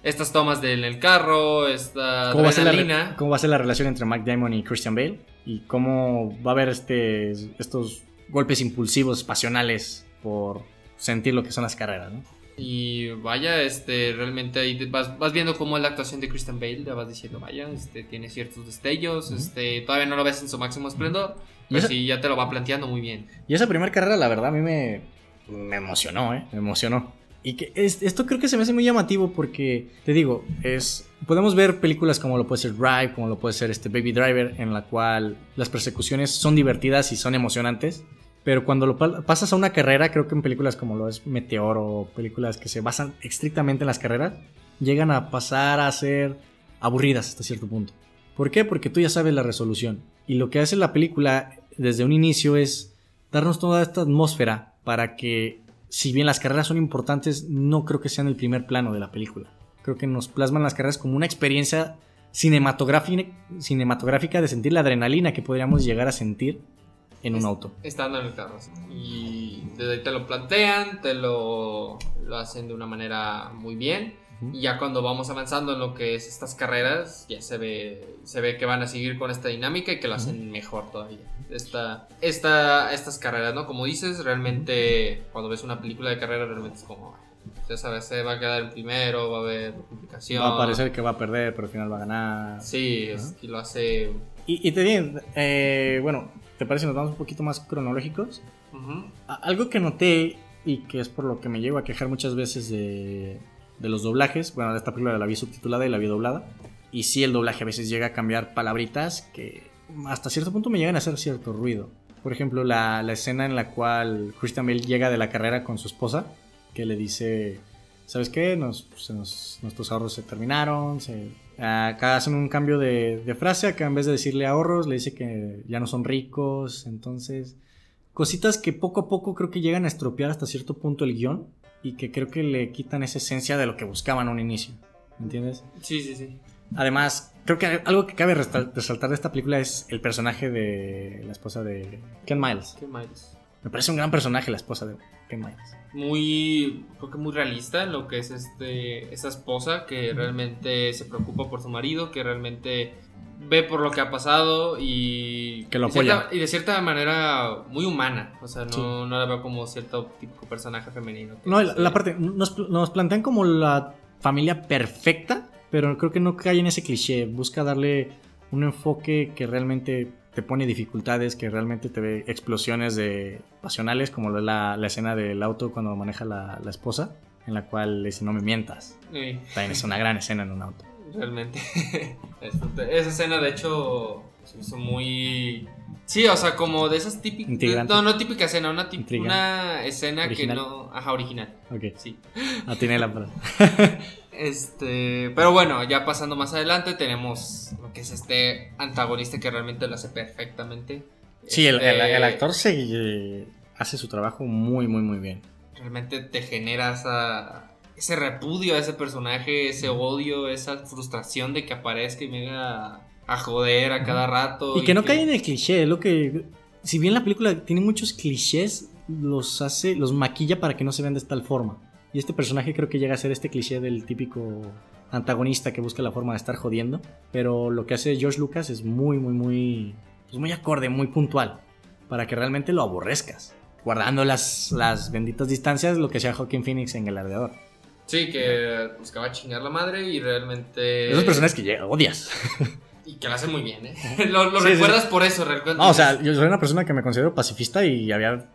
estas tomas del el carro, esta ¿Cómo va, a ser la, adrenalina. cómo va a ser la relación entre Mac Damon y Christian Bale? Y cómo va a haber este, estos golpes impulsivos, pasionales, por sentir lo que son las carreras, ¿no? Y vaya, este, realmente ahí vas, vas viendo cómo es la actuación de Christian Bale, te vas diciendo, vaya, este, tiene ciertos destellos, Ujú. este, todavía no lo ves en su máximo esplendor, Y pero esa- sí ya te lo va planteando muy bien. Y esa primera carrera, la verdad, a mí me, me emocionó, ¿eh? Me emocionó. Y que es- esto creo que se me hace muy llamativo porque, te digo, es podemos ver películas como lo puede ser Drive, como lo puede ser este Baby Driver, en la cual las persecuciones son divertidas y son emocionantes. Pero cuando lo pa- pasas a una carrera, creo que en películas como lo es Meteor o películas que se basan estrictamente en las carreras, llegan a pasar a ser aburridas hasta cierto punto. ¿Por qué? Porque tú ya sabes la resolución. Y lo que hace la película desde un inicio es darnos toda esta atmósfera para que, si bien las carreras son importantes, no creo que sean el primer plano de la película. Creo que nos plasman las carreras como una experiencia cinematográfica, cinematográfica de sentir la adrenalina que podríamos llegar a sentir en un auto. Estando en el carro. sí. Y desde ahí te lo plantean, te lo, lo hacen de una manera muy bien. Y ya cuando vamos avanzando en lo que es estas carreras, ya se ve, se ve que van a seguir con esta dinámica y que lo hacen mejor todavía. Esta, esta, estas carreras, ¿no? Como dices, realmente cuando ves una película de carrera, realmente es como, ya sabes, se va a quedar el primero, va a haber complicación. Va a parecer que va a perder, pero al final va a ganar. Sí, es que lo hace... Y, y te digo, eh, bueno, ¿te parece nos vamos un poquito más cronológicos? Algo que noté y que es por lo que me llevo a quejar muchas veces de, de los doblajes, bueno, esta película la vi subtitulada y la vi doblada, y sí el doblaje a veces llega a cambiar palabritas que hasta cierto punto me llegan a hacer cierto ruido. Por ejemplo, la, la escena en la cual Christian Bale llega de la carrera con su esposa, que le dice, ¿sabes qué? Nos, nos- nuestros ahorros se terminaron, se- acá hacen un cambio de, de frase, acá en vez de decirle ahorros, le dice que ya no son ricos, entonces cositas que poco a poco creo que llegan a estropear hasta cierto punto el guion y que creo que le quitan esa esencia de lo que buscaban a un inicio. ¿Me entiendes? Sí, sí, sí. Además, creo que algo que cabe resaltar de esta película es el personaje de la esposa de Ken Miles. ¿Qué más? Me parece un gran personaje la esposa de... ¿Qué más? muy creo que muy realista en lo que es este esa esposa que realmente se preocupa por su marido que realmente ve por lo que ha pasado y Que lo de cierta- apoya. y de cierta manera muy humana o sea no, no la veo como cierto típico personaje femenino No, la, la eh, parte, nos, nos plantean como la familia perfecta, pero creo que no cae en ese cliché. Busca darle un enfoque que realmente te pone dificultades, que realmente te ve explosiones de pasionales, como la, la escena del auto cuando maneja la, la esposa, en la cual le dice no me mientas. eh, También es una gran escena en un auto. Realmente (laughs) esa escena de hecho se hizo muy sí o sea como de esas típicas no no típica escena una, Intrigante. una escena Original. que no ajá original Ok, sí atiene la frase. (laughs) Este, pero bueno, ya pasando más adelante tenemos lo que es este antagonista que realmente lo hace perfectamente. Sí, el, el- Este, el actor se eh, hace su trabajo muy, muy, muy bien. realmente te genera esa, ese repudio a ese personaje, ese odio, esa frustración de que aparezca y venga a joder a cada rato. Y que no cae en el cliché, es lo que. Si bien la película tiene muchos clichés, los hace, los maquilla para que no se vean de tal forma. Y este personaje creo que llega a ser este cliché del típico antagonista que busca la forma de estar jodiendo. Pero lo que hace George Lucas es muy, muy, muy. Pues muy acorde, muy puntual. Para que realmente lo aborrezcas. Guardando las, las benditas distancias, lo que hacía Joaquin Phoenix en Galardeador. Sí, que buscaba chingar la madre y realmente... Esos personajes que odias. Y que lo hace muy bien, ¿eh? (laughs) lo lo Sí, sí. recuerdas por eso, recuerdas. No, o sea, yo soy una persona que me considero pacifista y había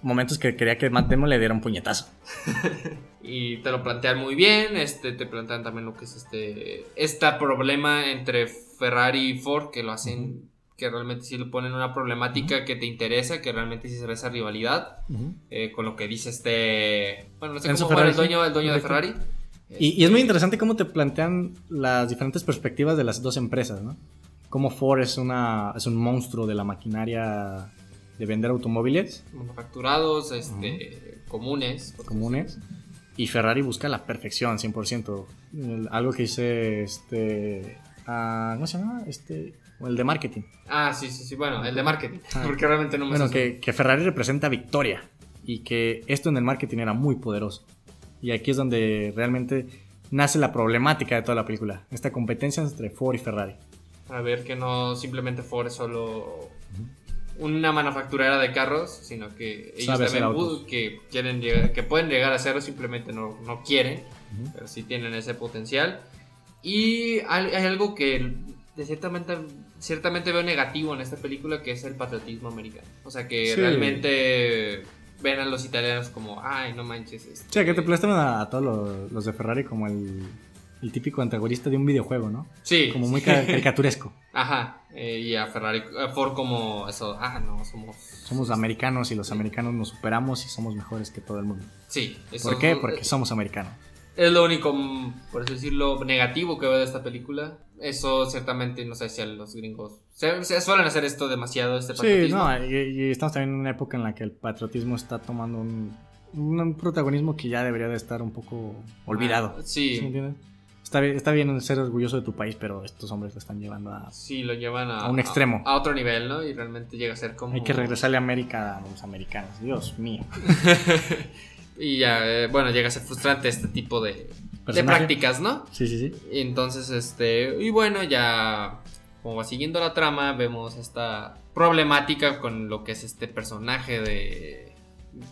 momentos que quería que Matt Damon le diera un puñetazo. (laughs) Y te lo plantean muy bien, este, te plantean también lo que es este, este problema entre Ferrari y Ford, que lo hacen, que realmente sí le ponen una problemática que te interesa, que realmente sí se ve esa rivalidad, eh, con lo que dice este, bueno, no sé Enzo cómo fue el Ferrari, dueño, el dueño de. Ferrari. Y, y es muy interesante cómo te plantean las diferentes perspectivas de las dos empresas, ¿no? Cómo Ford es, una, es un monstruo de la maquinaria de vender automóviles Manufacturados, este, comunes. por comunes y Ferrari busca la perfección, 100%. El- algo que dice este... ah, ¿Cómo se llama? Este, el de marketing. Ah, sí, sí, sí, bueno, el de marketing, Ah. porque realmente no me Bueno, que, que Ferrari representa victoria y que esto en el marketing era muy poderoso. Y aquí es donde realmente nace la problemática de toda la película. Esta competencia entre Ford y Ferrari. A ver que no simplemente Ford es solo una manufacturera de carros, sino que ellos Sabe también que quieren llegar, que pueden llegar a hacerlo, simplemente no, no quieren, Ujú. pero sí tienen ese potencial. Y hay, hay algo que de ciertamente, ciertamente veo negativo en esta película, que es el patriotismo americano. O sea que Sí. realmente ven a los italianos como, ay, no manches. este, sea, que te prestan a, a todos los, los de Ferrari como el, el típico antagonista de un videojuego, ¿no? Sí. Como muy ca- caricaturesco. (laughs) Ajá. eh, y a Ferrari, a Ford como eso, ah, no, somos... Somos americanos y los americanos nos superamos y somos mejores que todo el mundo. Sí. eso ¿Por qué? Porque somos americanos. Es lo único, por así decirlo, negativo que veo de esta película. Eso ciertamente, no sé si a los gringos se, se suelen hacer esto demasiado, este Sí, patriotismo. no, y, y estamos también en una época en la que el patriotismo está tomando un, un protagonismo que ya debería de estar un poco olvidado. Ah, sí, ¿Sí me entiendes? Está bien, está bien ser orgulloso de tu país, pero estos hombres lo están llevando a... sí, lo llevan a, A un extremo. A, a otro nivel, ¿no? Y realmente llega a ser como... Hay que regresarle a América a los americanos. Dios mío. (laughs) Y ya, eh, bueno, llega a ser frustrante este tipo de, de prácticas, ¿no? Sí, sí, sí. Y entonces, este, y bueno, ya como va siguiendo la trama, vemos esta problemática con lo que es este personaje de,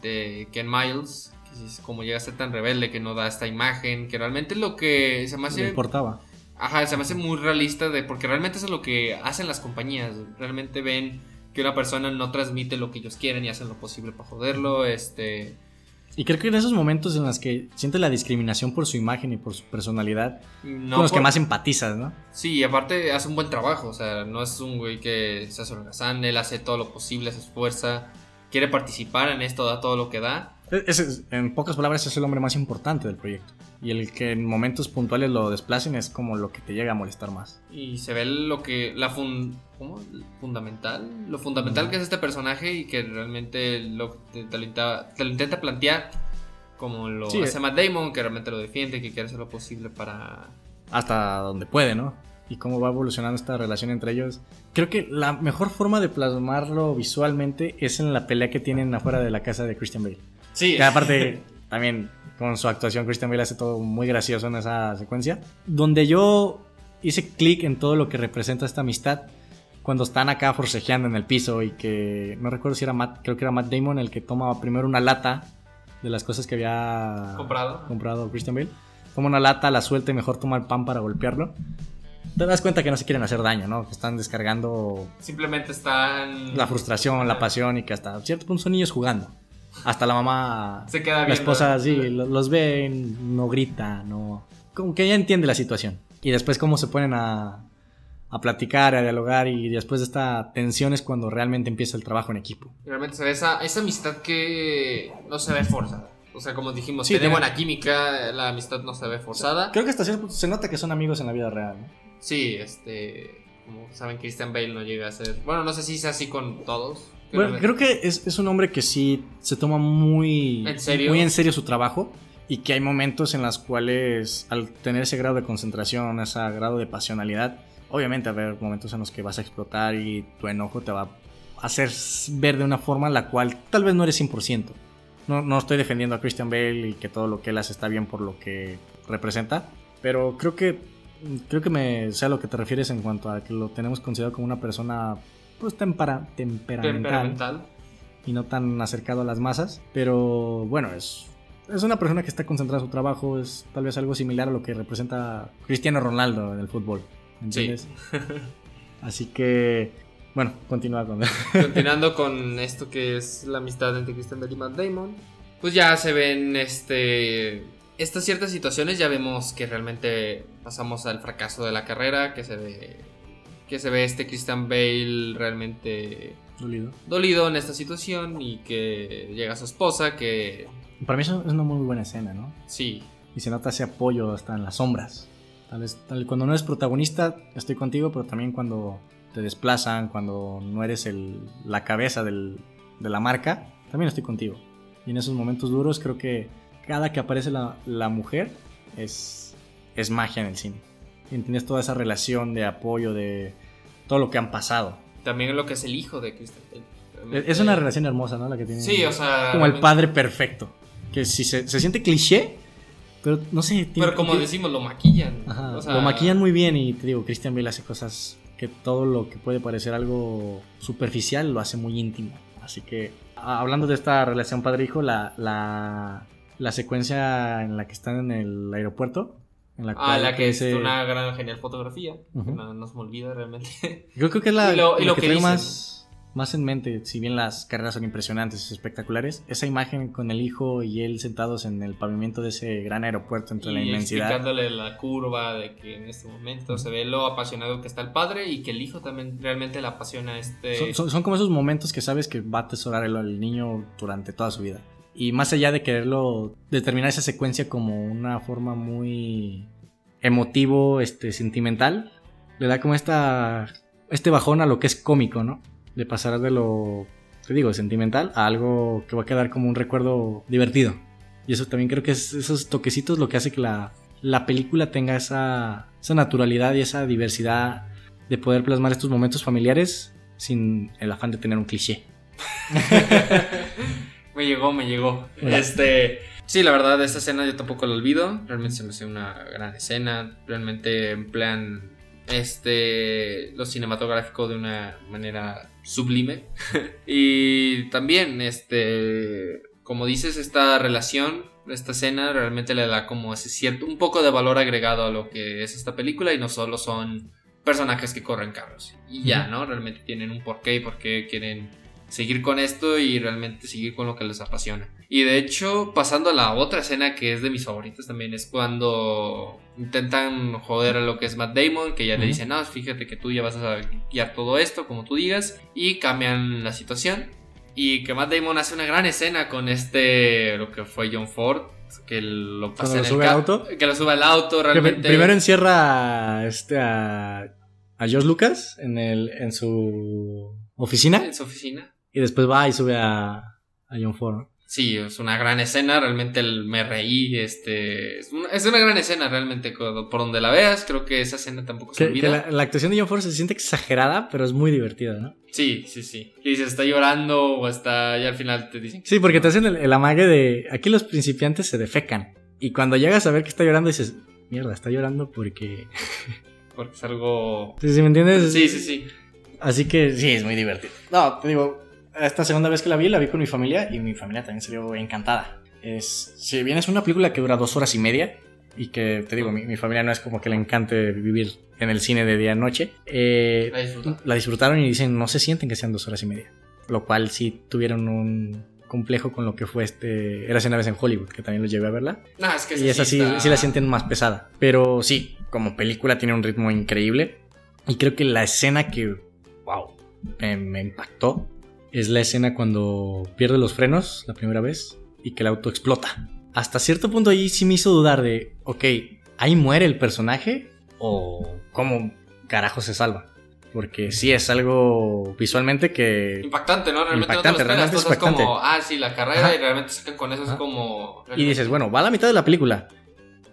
de Ken Miles, que es como llega a ser tan rebelde que no da esta imagen, que realmente lo que se me Le hace, importaba. ajá, se me hace muy realista de, porque realmente eso es lo que hacen las compañías, realmente ven que una persona no transmite lo que ellos quieren y hacen lo posible para joderlo, este... Y creo que en esos momentos en los que sientes la discriminación por su imagen y por su personalidad, No con los que por- más empatizas, ¿no? Sí, y aparte hace un buen trabajo, o sea, no es un güey que se hace holgazán, él hace todo lo posible, se esfuerza, quiere participar en esto, da todo lo que da. Ese es- en pocas palabras, es el hombre más importante del proyecto. Y el que en momentos puntuales lo desplacen es como lo que te llega a molestar más. Y se ve lo que, la fun, ¿cómo? Fundamental, lo fundamental que es este personaje y que realmente lo, te, te lo, intenta, te lo intenta plantear como lo Sí, hace eh. Matt Damon, que realmente lo defiende, que quiere hacer lo posible para... Hasta donde puede, ¿no? Y cómo va evolucionando esta relación entre ellos. Creo que la mejor forma de plasmarlo visualmente es en la pelea que tienen afuera de la casa de Christian Bale. Sí. Que aparte, también con su actuación, Christian Bale hace todo muy gracioso en esa secuencia. Donde yo hice clic en todo lo que representa esta amistad. Cuando están acá forcejeando en el piso y que no recuerdo si era Matt, creo que era Matt Damon el que toma primero una lata de las cosas que había Comprado. comprado Christian Bale. Toma una lata, la suelta y mejor toma el pan para golpearlo. Te das cuenta que no se quieren hacer daño, ¿no? Que están descargando Simplemente están. la frustración, la pasión y que hasta cierto punto son niños jugando. Hasta la mamá, Se queda la esposa, sí, lo- los ve, no grita, no. Como que ya entiende la situación. Y después, cómo se ponen a, a platicar, a dialogar, y después de esta tensión es cuando realmente empieza el trabajo en equipo. Realmente se ve esa, esa amistad que no se ve forzada. O sea, como dijimos, Sí, tiene buena química, la amistad no se ve forzada. Creo que hasta cierto punto se nota que son amigos en la vida real, ¿no? Sí, este. Como saben, Christian Bale no llega a ser. Bueno, no sé si sea así con todos. Bueno, creo que es, es un hombre que sí se toma muy ¿En serio? muy en serio su trabajo y que hay momentos en los cuales al tener ese grado de concentración, ese grado de pasionalidad, obviamente va a haber momentos en los que vas a explotar y tu enojo te va a hacer ver de una forma en la cual tal vez no eres 100%. No, no estoy defendiendo a Christian Bale y que todo lo que él hace está bien por lo que representa, pero creo que creo que me sé a lo que te refieres en cuanto a que lo tenemos considerado como una persona pues tempera- temperamental temperamental. y no tan acercado a las masas. Pero bueno, es, es una persona que está concentrada en su trabajo. Es tal vez algo similar a lo que representa Cristiano Ronaldo en el fútbol. ¿me Sí. ¿Entiendes? (laughs) Así que, bueno, continúa con. (laughs) Continuando con esto que es la amistad entre Christian Bale y Matt Damon, pues ya se ven este estas ciertas situaciones, ya vemos que realmente pasamos al fracaso de la carrera, que se ve que se ve este Christian Bale realmente Dolido. dolido en esta situación y que llega su esposa que Para mí eso es una muy buena escena, ¿no? sí, Y se nota ese apoyo hasta en las sombras. Tal vez tal- cuando no eres protagonista, estoy contigo, pero también cuando te desplazan, cuando no eres el, la cabeza del- de la marca, también estoy contigo. Y en esos momentos duros creo que cada que aparece la, la mujer es, es magia en el cine. Y tienes toda esa relación de apoyo, de todo lo que han pasado. también lo que es el hijo de Christian Bale. Es una relación hermosa, ¿no? La que tienen. Sí, o sea, Como el padre perfecto. Que si se, se siente cliché, pero no sé. tiene- Pero como tiene- decimos, lo maquillan. Ajá, o sea, lo maquillan muy bien y te digo, Christian Bale hace cosas que todo lo que puede parecer algo superficial lo hace muy íntimo. Así que, a- hablando de esta relación padre-hijo, la, la, la secuencia en la que están en el aeropuerto, en la Ah, la que es una gran genial fotografía. que no, no se me olvida realmente. (laughs) Yo creo que es la Y lo- y lo que dicen. más, más en mente, si bien las carreras son impresionantes y espectaculares, esa imagen con el hijo y él sentados en el pavimento de ese gran aeropuerto entre la y inmensidad. explicándole la curva de que en este momento se ve lo apasionado que está el padre y que el hijo también realmente le apasiona este... Son, son- son como esos momentos que sabes que va a atesorar el, el niño durante toda su vida. Y más allá de quererlo, determinar esa secuencia como una forma muy emotivo, este, sentimental, le da como esta, este bajón a lo que es cómico, ¿no? De pasar de lo, te digo, sentimental a algo que va a quedar como un recuerdo divertido. Y eso también creo que es esos toquecitos lo que hace que la, la película tenga esa, esa naturalidad y esa diversidad de poder plasmar estos momentos familiares sin el afán de tener un cliché. (laughs) me llegó, me llegó. (laughs) Este... Sí, la verdad, esta escena yo tampoco la olvido. Realmente se me hace una gran escena. Realmente emplean este lo cinematográfico de una manera sublime. (laughs) y también, este, como dices, esta relación, esta escena realmente le da como ese cierto, un poco de valor agregado a lo que es esta película y no solo son personajes que corren carros. Y ya. ¿no? Realmente tienen un porqué y por qué quieren seguir con esto y realmente seguir con lo que les apasiona. Y de hecho, pasando a la otra escena que es de mis favoritas también, es cuando intentan joder a lo que es Matt Damon, que ya le dicen, no, fíjate que tú ya vas a guiar todo esto, como tú digas, y cambian la situación. Y que Matt Damon hace una gran escena con este, lo que fue John Ford, que lo pasa en lo el sube al ca- auto. Que lo sube al auto, Que realmente. Primero encierra a, este, a, a George Lucas en, el, en su oficina en su oficina. Y después va y sube a, a John Ford. ¿no? Sí, es una gran escena, realmente el- me reí, este, es una, es una gran escena realmente, por donde la veas, creo que esa escena tampoco se Que, que olvida. la, la actuación de John Ford se siente exagerada, pero es muy divertida, ¿no? Sí, sí, sí. Y dices, está llorando o está, ya al final te dicen que Sí, porque te hacen el, el amague de. Aquí los principiantes se defecan. Y cuando llegas a ver que está llorando, dices, mierda, está llorando porque. (laughs) porque es algo... Sí, ¿sí me entiendes? Sí, sí, sí. Así que sí, es muy divertido. No, te digo, esta segunda vez que la vi, la vi con mi familia y mi familia también salió encantada. Es, si bien es una película que dura dos horas y media y que, te digo, mi, mi familia no es como que le encante vivir en el cine de día a noche, eh, La la disfrutaron y dicen no se sienten que sean dos horas y media. Lo cual sí tuvieron un complejo con lo que fue este Era una vez en Hollywood, que también los llevé a verla. No, es que Y esa sí, sí la sienten más pesada. Pero sí, como película tiene un ritmo increíble. Y creo que la escena que, wow, me, me impactó es la escena cuando pierde los frenos la primera vez y que el auto explota. Hasta cierto punto ahí sí me hizo dudar de, ok, ¿ahí muere el personaje? ¿O cómo carajo se salva? Porque sí es algo visualmente que... Impactante, ¿no? Realmente Impactante, no te lo realmente es estás como, impactante. ah, sí, la carrera Ajá. y realmente sacan con eso, es Ajá. como... Y dices, bueno, va a la mitad de la película.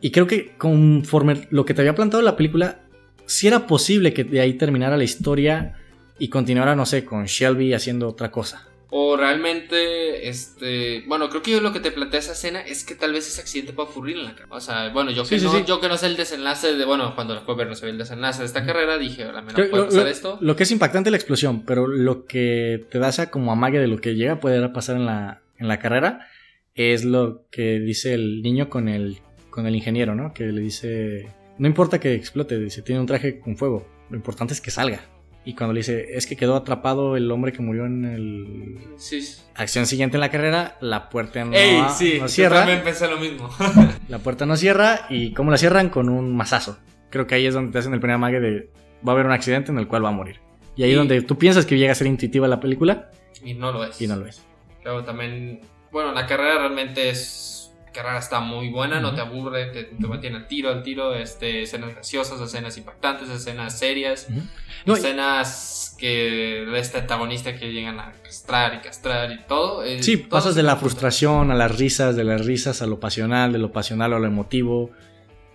Y creo que conforme lo que te había plantado la película, sí era posible que de ahí terminara la historia y continuara, no sé, con Shelby haciendo otra cosa. O realmente, este, bueno, creo que yo lo que te plantea esa escena es que tal vez ese accidente pueda ocurrir en la carrera. O sea, bueno, yo que Sí, no, sí. yo que no sé el desenlace de, bueno, cuando la fue a ver no se ve el desenlace de esta carrera, dije, a menos puede pasar lo- esto. lo que es impactante es la explosión, pero lo que te da esa como amague de lo que llega a poder pasar en la, en la carrera es lo que dice el niño con el, con el ingeniero, ¿no? Que le dice, no importa que explote, dice, tiene un traje con fuego, lo importante es que salga. Y cuando le dice, es que quedó atrapado el hombre que murió en el... Sí. Acción siguiente en la carrera, la puerta no, Ey, sí, no yo cierra. también pensé lo mismo. (laughs) La puerta no cierra y ¿cómo la cierran? Con un mazazo. Creo que ahí es donde te hacen el primer amague de va a haber un accidente en el cual va a morir. Y ahí es donde tú piensas que llega a ser intuitiva la película y no lo es. y no lo es. Luego también, bueno, la carrera realmente es. Carrera está muy buena, no te aburre, te, te mantiene al tiro, al tiro, este, escenas graciosas, escenas impactantes, escenas serias, No, y- escenas que este antagonista que llegan a castrar y castrar y todo. eh, sí, todo pasas de la frustración a las risas, de las risas a lo pasional, de lo pasional a lo emotivo.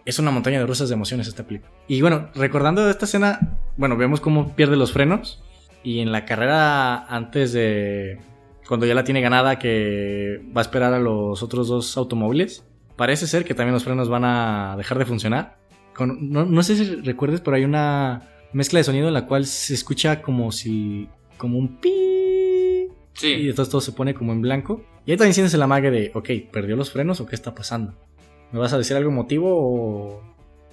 Es una montaña de rusas de emociones esta película. Y bueno, recordando esta escena, bueno, vemos cómo pierde los frenos. Y en la carrera antes de... Cuando ya la tiene ganada, que va a esperar a los otros dos automóviles. Parece ser que también los frenos van a dejar de funcionar. Con- no, no sé si recuerdes, pero hay una mezcla de sonido en la cual se escucha como si... Como un pi. Y Sí, entonces todo se pone como en blanco. Y ahí también sientes el amague de, ok, ¿perdió los frenos o qué está pasando? ¿Me vas a decir algo emotivo o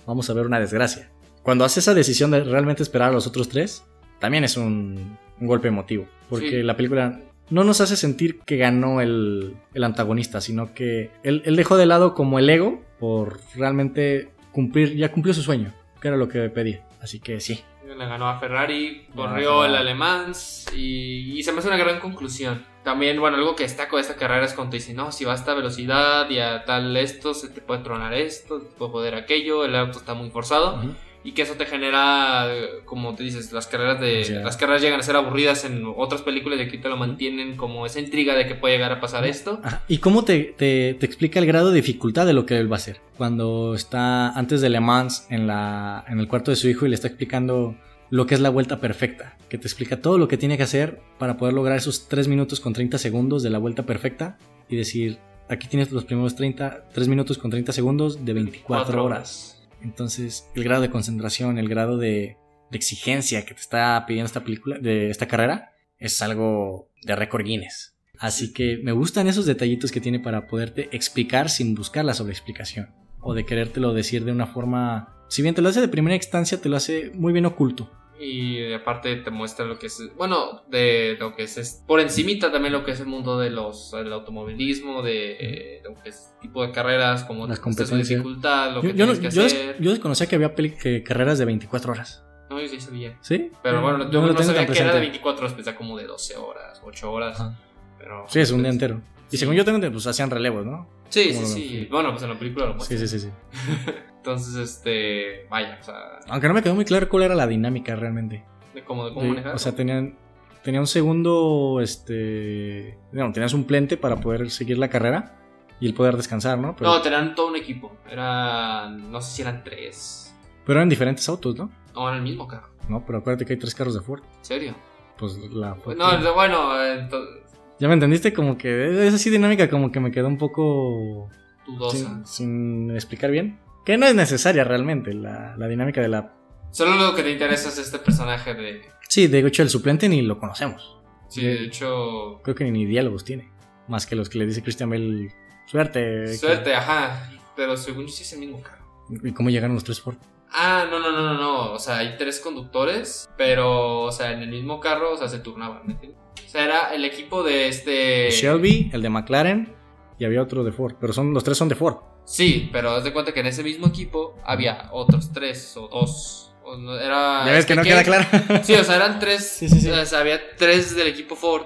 vamos a ver una desgracia? Cuando hace esa decisión de realmente esperar a los otros tres, también es un, un golpe emotivo. Porque Sí. la película no nos hace sentir que ganó el, el antagonista, sino que él, él dejó de lado como el ego por realmente cumplir, ya cumplió su sueño, que era lo que pedía. Así que sí. le ganó a Ferrari, corrió el alemán y, y se me hace una gran conclusión. También, bueno, algo que destaco de esta carrera es cuando te dicen, no, si va a esta velocidad y a tal esto, se te puede tronar esto, te puede joder aquello, el auto está muy forzado. Ujú. Y que eso te genera, como te dices, las carreras de las carreras llegan a ser aburridas en otras películas y aquí te lo mantienen como esa intriga de que puede llegar a pasar esto. Ajá. ¿Y cómo te, te- te explica el grado de dificultad de lo que él va a hacer? Cuando está antes de Le Mans en, la, en el cuarto de su hijo y le está explicando lo que es la vuelta perfecta, que te explica todo lo que tiene que hacer para poder lograr esos 3 minutos con 30 segundos de la vuelta perfecta y decir, aquí tienes los primeros 30, 3 minutos con 30 segundos de 24 Cuatro horas. Entonces, el grado de concentración, el grado de, exigencia que te está pidiendo esta película, de esta carrera, es algo de récord Guinness. Así que me gustan esos detallitos que tiene para poderte explicar sin buscar la sobreexplicación. O de querértelo decir de una forma. Si bien te lo hace de primera instancia, te lo hace muy bien oculto. Y aparte te muestra lo que es, bueno, de lo que es, por encimita también lo que es el mundo de los, del automovilismo, de lo que es tipo de carreras, como Las competencias. dificultad, lo Yo, que yo tienes que yo des- hacer. yo desconocía que había peli- que carreras de 24 horas. No, yo sí sabía. ¿Sí? Pero bueno, yo yo no no, sabía que era de presente. 24 horas, pensaba como de 12 horas, 8 horas. Ajá. Pero, Sí, es un día pues, entero. Y sí. según yo tengo, pues hacían relevos, ¿no? Sí, sí, ¿Cómo lo sí. ves? Bueno, pues en la película lo Sí, muestra. sí, sí, sí. (laughs) Entonces, este, vaya, o sea, Aunque no me quedó muy claro cuál era la dinámica realmente. de cómo, de cómo De- manejar. o sea, tenían. tenía un segundo, este, bueno, tenía suplente para poder seguir la carrera y el poder descansar, ¿no? Pero, No, tenían todo un equipo. Eran. No sé si eran tres. pero eran diferentes autos, ¿no? No, eran el mismo carro. No, pero acuérdate que hay tres carros de Ford. ¿En serio? Pues la No, bueno, ento- ¿Ya me entendiste? Como que es así dinámica, como que me quedó un poco dudosa. sin, sin explicar bien. Que no es necesaria realmente la, la dinámica de la... Solo lo que te interesa es este personaje de. Sí, de hecho el suplente ni lo conocemos. Sí, de hecho. Creo que ni diálogos tiene. Más que los que le dice Christian Bale, suerte. Suerte, ajá. Pero según yo sí es el mismo carro. ¿Y cómo llegaron los tres Ford? Ah, no, no, no, no, no. O sea, hay tres conductores, pero, o sea, en el mismo carro, o sea, se turnaban, ¿me entiendes? O sea, era el equipo de este. Shelby, el de McLaren y había otro de Ford. Pero son los tres son de Ford. Sí, pero haz de cuenta que en ese mismo equipo había otros tres o dos. o no- era. ya ves que no queda claro. (laughs) Sí, o sea, eran tres. Sí, sí, sí. O sea, había tres del equipo Ford.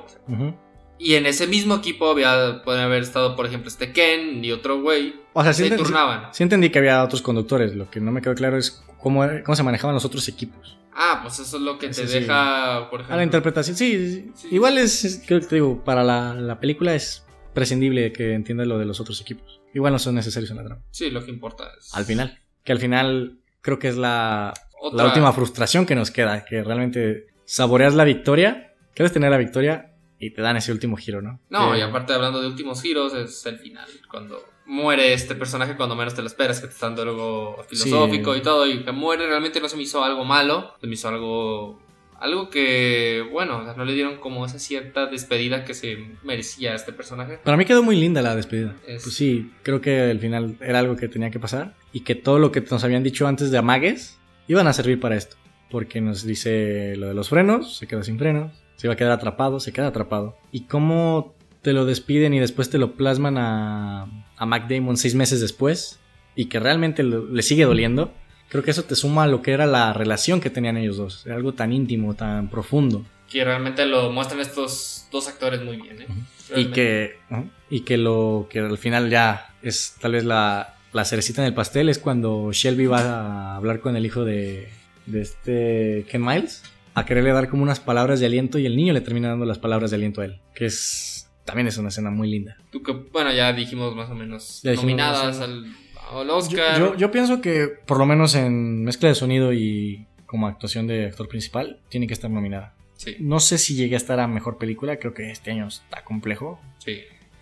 Y en ese mismo equipo había, pueden haber estado, por ejemplo, este Ken y otro güey. O sea, sí, Se turnaban. sí entendí que había otros conductores. Lo que no me quedó claro es cómo, cómo se manejaban los otros equipos. Ah, pues eso es lo que te sí. deja, por ejemplo. A la interpretación, sí. Igual es, es- creo que te digo, para la, la película es prescindible que entiendas lo de los otros equipos. Igual no son necesarios en la trama. Sí, lo que importa es. Al final. Que al final creo que es la, Otra- la última frustración que nos queda. Que realmente saboreas la victoria, quieres tener la victoria y te dan ese último giro, ¿no? No, Que- y aparte hablando de últimos giros, es el final. Cuando muere este personaje, cuando menos te lo esperas, que te está dando algo filosófico Sí. y todo, y que muere, realmente no se me hizo algo malo, se me hizo algo. Algo que, bueno, o sea, no le dieron como esa cierta despedida que se merecía a este personaje. Para mí quedó muy linda la despedida. Es- Pues sí, creo que al final era algo que tenía que pasar y que todo lo que nos habían dicho antes de amagues iban a servir para esto. Porque nos dice lo de los frenos, se queda sin frenos, se iba a quedar atrapado, se queda atrapado. Y cómo te lo despiden y después te lo plasman a, a Mac Damon seis meses después y que realmente le sigue doliendo. Creo que eso te suma a lo que era la relación que tenían ellos dos. Era algo tan íntimo, tan profundo. Que realmente lo muestran estos dos actores muy bien, ¿eh? Y que, y que lo que al final ya es tal vez la, la cerecita en el pastel es cuando Shelby va a hablar con el hijo de, de este Ken Miles a quererle dar como unas palabras de aliento y el niño le termina dando las palabras de aliento a él. Que es también es una escena muy linda. Tú que, bueno, ya dijimos más o menos Ya nominadas más o al, al Yo, Oscar. yo- yo pienso que por lo menos en mezcla de sonido y como actuación de actor principal tiene que estar nominada. Sí, No sé si llegue a estar a mejor película, creo que este año está complejo. sí.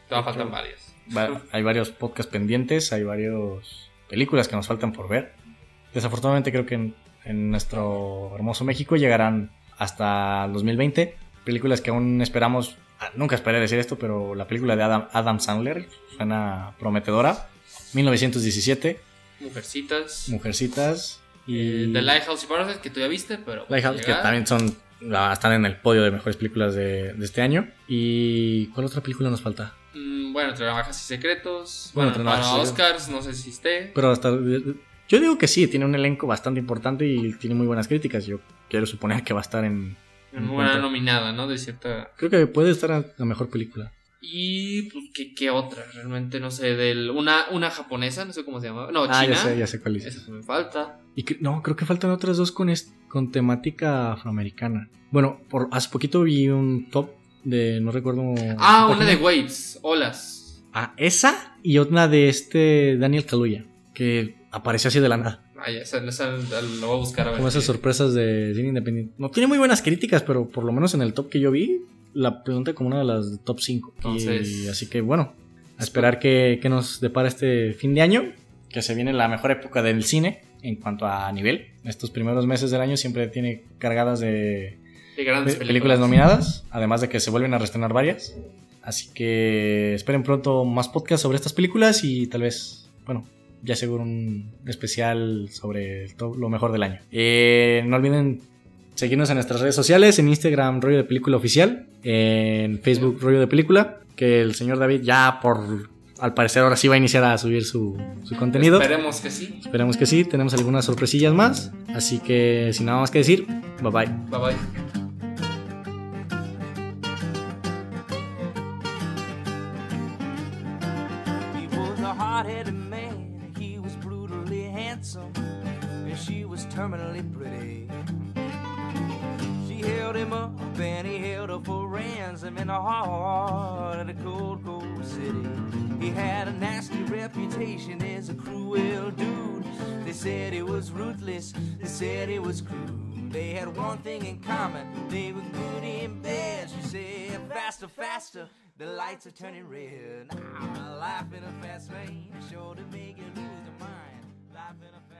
Todavía faltan varias. Va- hay varios podcasts pendientes, hay varias películas que nos faltan por ver. Desafortunadamente creo que en, en nuestro hermoso México llegarán hasta el 2020. Películas que aún esperamos, ah, nunca esperé decir esto, pero la película de Adam, Adam Sandler suena prometedora. 1917, Mujercitas. Mujercitas y Eh, The Lighthouse y Parasite, que tú ya viste, pero. Lighthouse, que también son, están en el podio de mejores películas de, de este año. ¿Y cuál otra película nos falta? Mm, bueno, entre navajas y secretos. Bueno, Bueno, para Oscars, no sé si esté. Pero hasta. Yo digo que sí, tiene un elenco bastante importante y tiene muy buenas críticas. Yo quiero suponer que va a estar en. en Una nominada, ¿no? De cierta. Creo que puede estar a la mejor película. Y, pues, ¿qué, qué otra? Realmente no sé. Del, una, una japonesa, no sé cómo se llama. No, Ah, China. ya sé, ya sé cuál es. Esa me falta. Y que- no, creo que faltan otras dos con, est- con temática afroamericana. Bueno, por, hace poquito vi un top de. No recuerdo. Ah, una de. Waves, Olas. Ah, esa y otra de este Daniel Kaluuya. Que apareció así de la nada. Ay, esa, esa lo voy a buscar a ver. Como esas sorpresas de cine independiente. No tiene muy buenas críticas, pero por lo menos en el top que yo vi, la pregunta como una de las top 5. Entonces- así que bueno, a esperar que, que nos depara este fin de año, que se viene la mejor época del cine en cuanto a nivel. Estos primeros meses del año siempre tiene cargadas de de grandes pe- películas nominadas, además de que se vuelven a reestrenar varias. Así que esperen pronto más podcasts sobre estas películas y tal vez, bueno, ya seguro un especial sobre todo lo mejor del año. Eh, no olviden seguirnos en nuestras redes sociales, en Instagram Rollo de Película Oficial, en Facebook Rollo de Película, que el señor David ya por, al parecer ahora sí va a iniciar a subir su, su contenido. Esperemos que sí. Esperemos que sí, tenemos algunas sorpresillas más, así que sin nada más que decir, bye bye. Bye bye. Was ruthless, they said it was crude. They had one thing in common, they were good in bed. She said, faster, faster, the lights are turning red. Now, life in a fast lane, sure to make you lose your mind. Life in a.